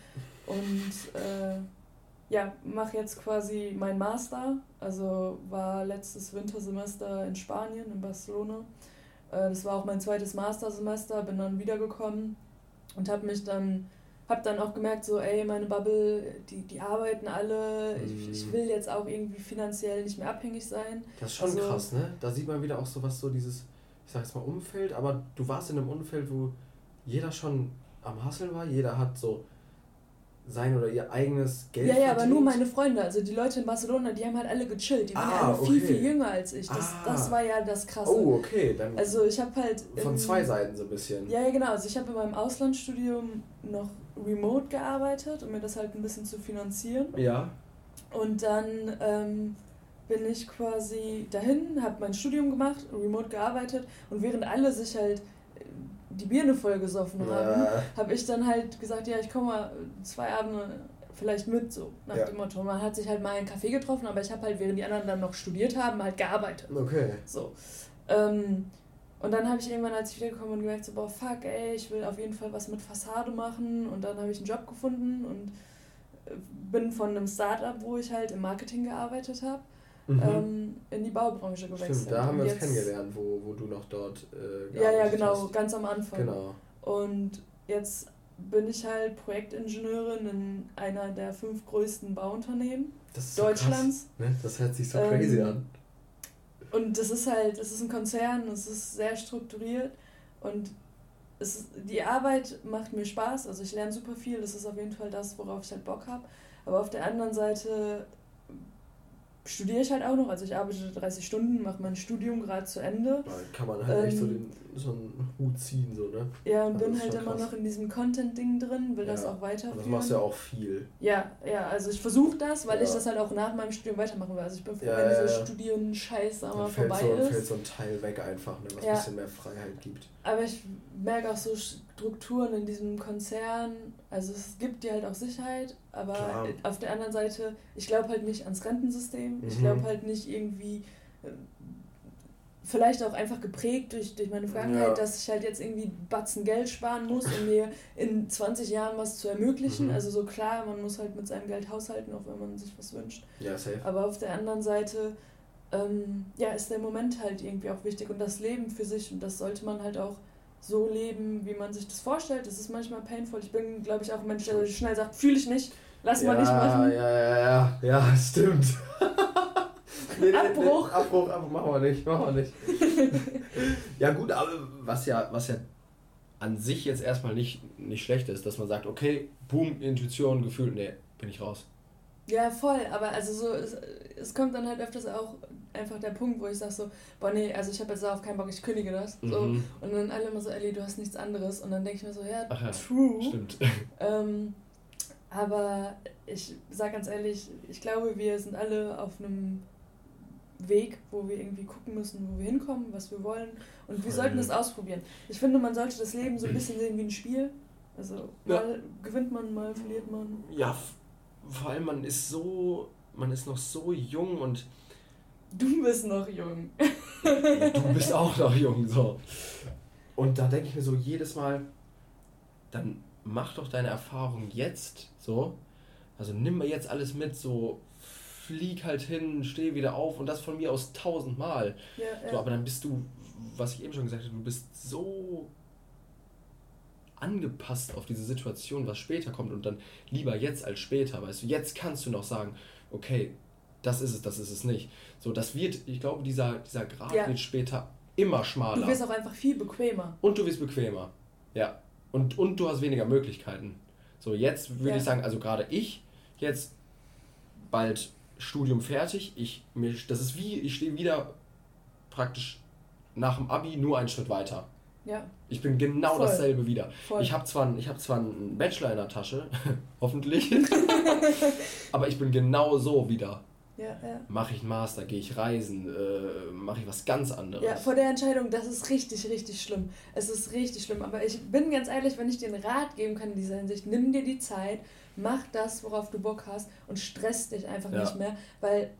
und äh, ja, mache jetzt quasi mein Master. Also war letztes Wintersemester in Spanien, in Barcelona. Äh, das war auch mein zweites Mastersemester, bin dann wiedergekommen und habe mich dann hab dann auch gemerkt, so, ey, meine Bubble, die, die arbeiten alle, ich, mhm. ich will jetzt auch irgendwie finanziell nicht mehr abhängig sein. Das ist schon also, krass, ne? Da sieht man wieder auch so was, so dieses, ich sag jetzt mal Umfeld, aber du warst in einem Umfeld, wo jeder schon am Hasseln war, jeder hat so sein oder ihr eigenes Geld Ja, ja, verdient. aber nur meine Freunde, also die Leute in Barcelona, die haben halt alle gechillt, die waren ah, alle okay. viel, viel jünger als ich. Das, ah. das war ja das Krasse. Oh, okay. Dann also ich habe halt... Von zwei Seiten so ein bisschen. Ja, ja, genau. Also ich habe in meinem Auslandsstudium noch remote gearbeitet, um mir das halt ein bisschen zu finanzieren. Ja. Und dann ähm, bin ich quasi dahin, habe mein Studium gemacht, remote gearbeitet und während alle sich halt die Birne voll gesoffen haben, ja. habe ich dann halt gesagt, ja, ich komme mal zwei Abende vielleicht mit, so nach ja. dem Motto. Man hat sich halt mal einen Kaffee getroffen, aber ich habe halt, während die anderen dann noch studiert haben, halt gearbeitet. Okay. So. Ähm, und dann habe ich irgendwann, als ich wiedergekommen bin, gemerkt, so, boah, fuck, ey, ich will auf jeden Fall was mit Fassade machen. Und dann habe ich einen Job gefunden und äh, bin von einem Startup, wo ich halt im Marketing gearbeitet habe, mhm. ähm, in die Baubranche gewechselt. Stimmt, da haben wir uns kennengelernt, wo, wo du noch dort äh, Ja, ja, genau, hast. ganz am Anfang. Genau. Und jetzt bin ich halt Projektingenieurin in einer der fünf größten Bauunternehmen Deutschlands. So krass, ne? Das hört sich so crazy ähm, an. Und das ist halt, das ist ein Konzern, es ist sehr strukturiert und es, die Arbeit macht mir Spaß, also ich lerne super viel, das ist auf jeden Fall das, worauf ich halt Bock habe. Aber auf der anderen Seite studiere ich halt auch noch. Also ich arbeite 30 Stunden, mache mein Studium gerade zu Ende. Da kann man halt ähm, echt so, ähm, den, so einen Hut ziehen, so, ne? Ja, und also bin halt immer noch in diesem Content-Ding drin, will ja. das auch weiterführen. Und das machst ja auch viel. Ja, ja, also ich versuche das, weil ja. ich das halt auch nach meinem Studium weitermachen will. Also ich bin froh, ja, wenn diese Studieren-Scheiß einmal vorbei so, ist. fällt so ein Teil weg einfach, ne, was ein bisschen mehr Freiheit gibt. Aber ich merke auch so Strukturen in diesem Konzern, also es gibt dir halt auch Sicherheit, aber Klar. auf der anderen Seite, ich glaube halt nicht ans Rentensystem, mhm. ich glaube halt nicht irgendwie, vielleicht auch einfach geprägt durch, durch meine Vergangenheit, ja. dass ich halt jetzt irgendwie Batzen Geld sparen muss, um mir in 20 Jahren was zu ermöglichen. Mhm. Also so klar, man muss halt mit seinem Geld haushalten, auch wenn man sich was wünscht. Ja, safe. Aber auf der anderen Seite ähm, ja, ist der Moment halt irgendwie auch wichtig und das Leben für sich und das sollte man halt auch so leben, wie man sich das vorstellt. Das ist manchmal painful. Ich bin, glaube ich, auch ein Mensch, der schnell sagt, fühle ich nicht, lass ja, mal nicht machen. Ja, ja, ja, ja, stimmt. nee, nee, Abbruch. Nee, Abbruch, Abbruch, machen wir nicht, machen wir nicht. ja gut, aber was ja, was ja an sich jetzt erstmal nicht, nicht schlecht ist, dass man sagt, okay, boom, Intuition, Gefühl, nee, bin ich raus. Ja, voll, aber also so, es, es kommt dann halt öfters auch einfach der Punkt, wo ich sage so, boah nee, also ich habe jetzt darauf keinen Bock, ich kündige das. So. Mhm. Und dann alle immer so, Ellie, du hast nichts anderes. Und dann denke ich mir so, ja, Ach ja true. Stimmt. Ähm, aber ich sag ganz ehrlich, ich glaube, wir sind alle auf einem Weg, wo wir irgendwie gucken müssen, wo wir hinkommen, was wir wollen. Und wir sollten das ausprobieren. Ich finde, man sollte das Leben so ein bisschen sehen wie ein Spiel. Also mal ja. gewinnt man, mal verliert man. Ja, vor allem man ist so, man ist noch so jung und du bist noch jung. du bist auch noch jung, so. Und da denke ich mir so jedes Mal, dann mach doch deine Erfahrung jetzt, so. Also nimm mir jetzt alles mit, so flieg halt hin, steh wieder auf und das von mir aus tausendmal. Ja, ja. So, aber dann bist du, was ich eben schon gesagt habe, du bist so angepasst auf diese Situation, was später kommt und dann lieber jetzt als später, weißt du, jetzt kannst du noch sagen, okay, das ist es, das ist es nicht. So, das wird, ich glaube, dieser, dieser Grad ja. wird später immer schmaler. Du wirst auch einfach viel bequemer. Und du wirst bequemer, ja. Und, und du hast weniger Möglichkeiten. So, jetzt würde ja. ich sagen, also gerade ich, jetzt bald Studium fertig, ich, mir, das ist wie, ich stehe wieder praktisch nach dem Abi nur einen Schritt weiter. Ja. Ich bin genau Voll. dasselbe wieder. Voll. Ich habe zwar, hab zwar einen Bachelor in der Tasche, hoffentlich, aber ich bin genau so wieder. Ja, ja. Mache ich einen Master, gehe ich reisen, äh, mache ich was ganz anderes. Ja, vor der Entscheidung, das ist richtig, richtig schlimm. Es ist richtig schlimm. Aber ich bin ganz ehrlich, wenn ich dir einen Rat geben kann in dieser Hinsicht, nimm dir die Zeit, mach das, worauf du Bock hast und stress dich einfach ja. nicht mehr, weil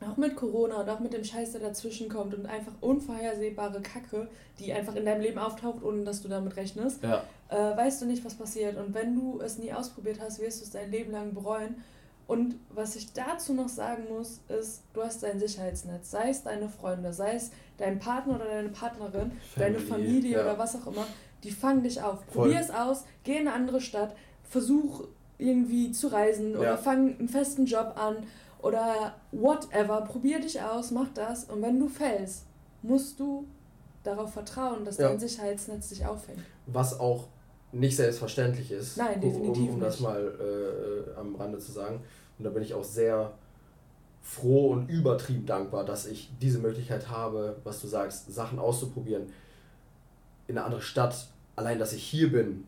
auch mit Corona und auch mit dem Scheiß, der dazwischen kommt und einfach unvorhersehbare Kacke, die einfach in deinem Leben auftaucht, ohne dass du damit rechnest, ja. äh, weißt du nicht, was passiert. Und wenn du es nie ausprobiert hast, wirst du es dein Leben lang bereuen. Und was ich dazu noch sagen muss, ist, du hast dein Sicherheitsnetz, sei es deine Freunde, sei es dein Partner oder deine Partnerin, Family, deine Familie ja. oder was auch immer, die fangen dich auf. Probier es aus, geh in eine andere Stadt, versuch irgendwie zu reisen ja. oder fang einen festen Job an oder whatever. Probier dich aus, mach das und wenn du fällst, musst du darauf vertrauen, dass ja. dein Sicherheitsnetz dich auffängt. Was auch nicht selbstverständlich ist. Nein, definitiv. Um, um, das mal äh, am Rande zu sagen. Und da bin ich auch sehr froh und übertrieben dankbar, dass ich diese Möglichkeit habe, was du sagst, Sachen auszuprobieren. In eine andere Stadt, allein dass ich hier bin,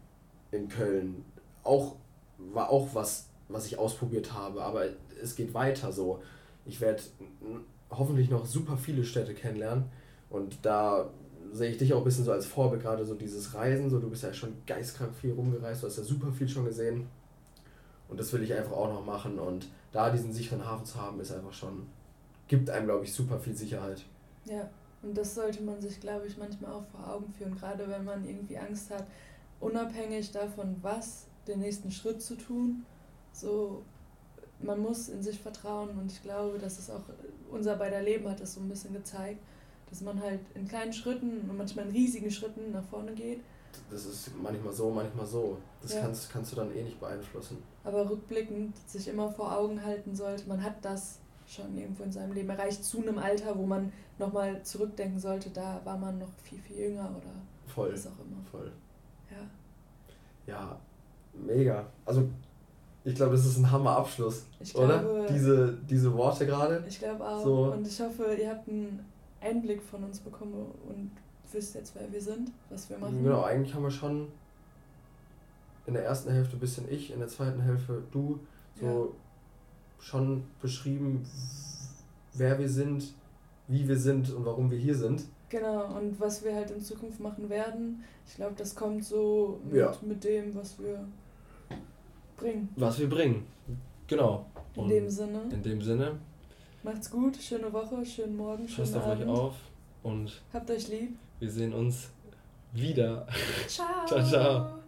in Köln, auch, war auch was, was ich ausprobiert habe. Aber es geht weiter so. Ich werde hoffentlich noch super viele Städte kennenlernen und da sehe ich dich auch ein bisschen so als Vorbild, gerade so dieses Reisen, so du bist ja schon geistkrank viel rumgereist, du hast ja super viel schon gesehen. Und das will ich einfach auch noch machen und da diesen sicheren Hafen zu haben, ist einfach schon, gibt einem, glaube ich, super viel Sicherheit. Ja, und das sollte man sich, glaube ich, manchmal auch vor Augen führen, gerade wenn man irgendwie Angst hat, unabhängig davon, was, den nächsten Schritt zu tun, so man muss in sich vertrauen und ich glaube, dass es auch unser beider Leben hat das so ein bisschen gezeigt, dass man halt in kleinen Schritten und manchmal in riesigen Schritten nach vorne geht. Das ist manchmal so, manchmal so. Das ja. kannst, kannst du dann eh nicht beeinflussen. Aber rückblickend sich immer vor Augen halten sollte, man hat das schon irgendwo in seinem Leben erreicht, zu einem Alter, wo man nochmal zurückdenken sollte, da war man noch viel, viel jünger oder Voll. was auch immer. Voll. Ja. Ja, mega. Also ich glaube, das ist ein Hammer-Abschluss, oder? Diese, diese Worte gerade. Ich glaube auch. So. Und ich hoffe, ihr habt einen Einblick von uns bekommen und wisst jetzt, wer wir sind, was wir machen. Genau, eigentlich haben wir schon in der ersten Hälfte ein bisschen ich, in der zweiten Hälfte du, so ja. schon beschrieben, wer wir sind, wie wir sind und warum wir hier sind. Genau, und was wir halt in Zukunft machen werden. Ich glaube, das kommt so mit, ja. mit dem, was wir bringen. Was wir bringen. Genau. In dem Sinne. In dem Sinne. Macht's gut, schöne Woche, schönen Morgen, schönen Passt auf euch auf und habt euch lieb. Wir sehen uns wieder. Ciao. ciao, ciao.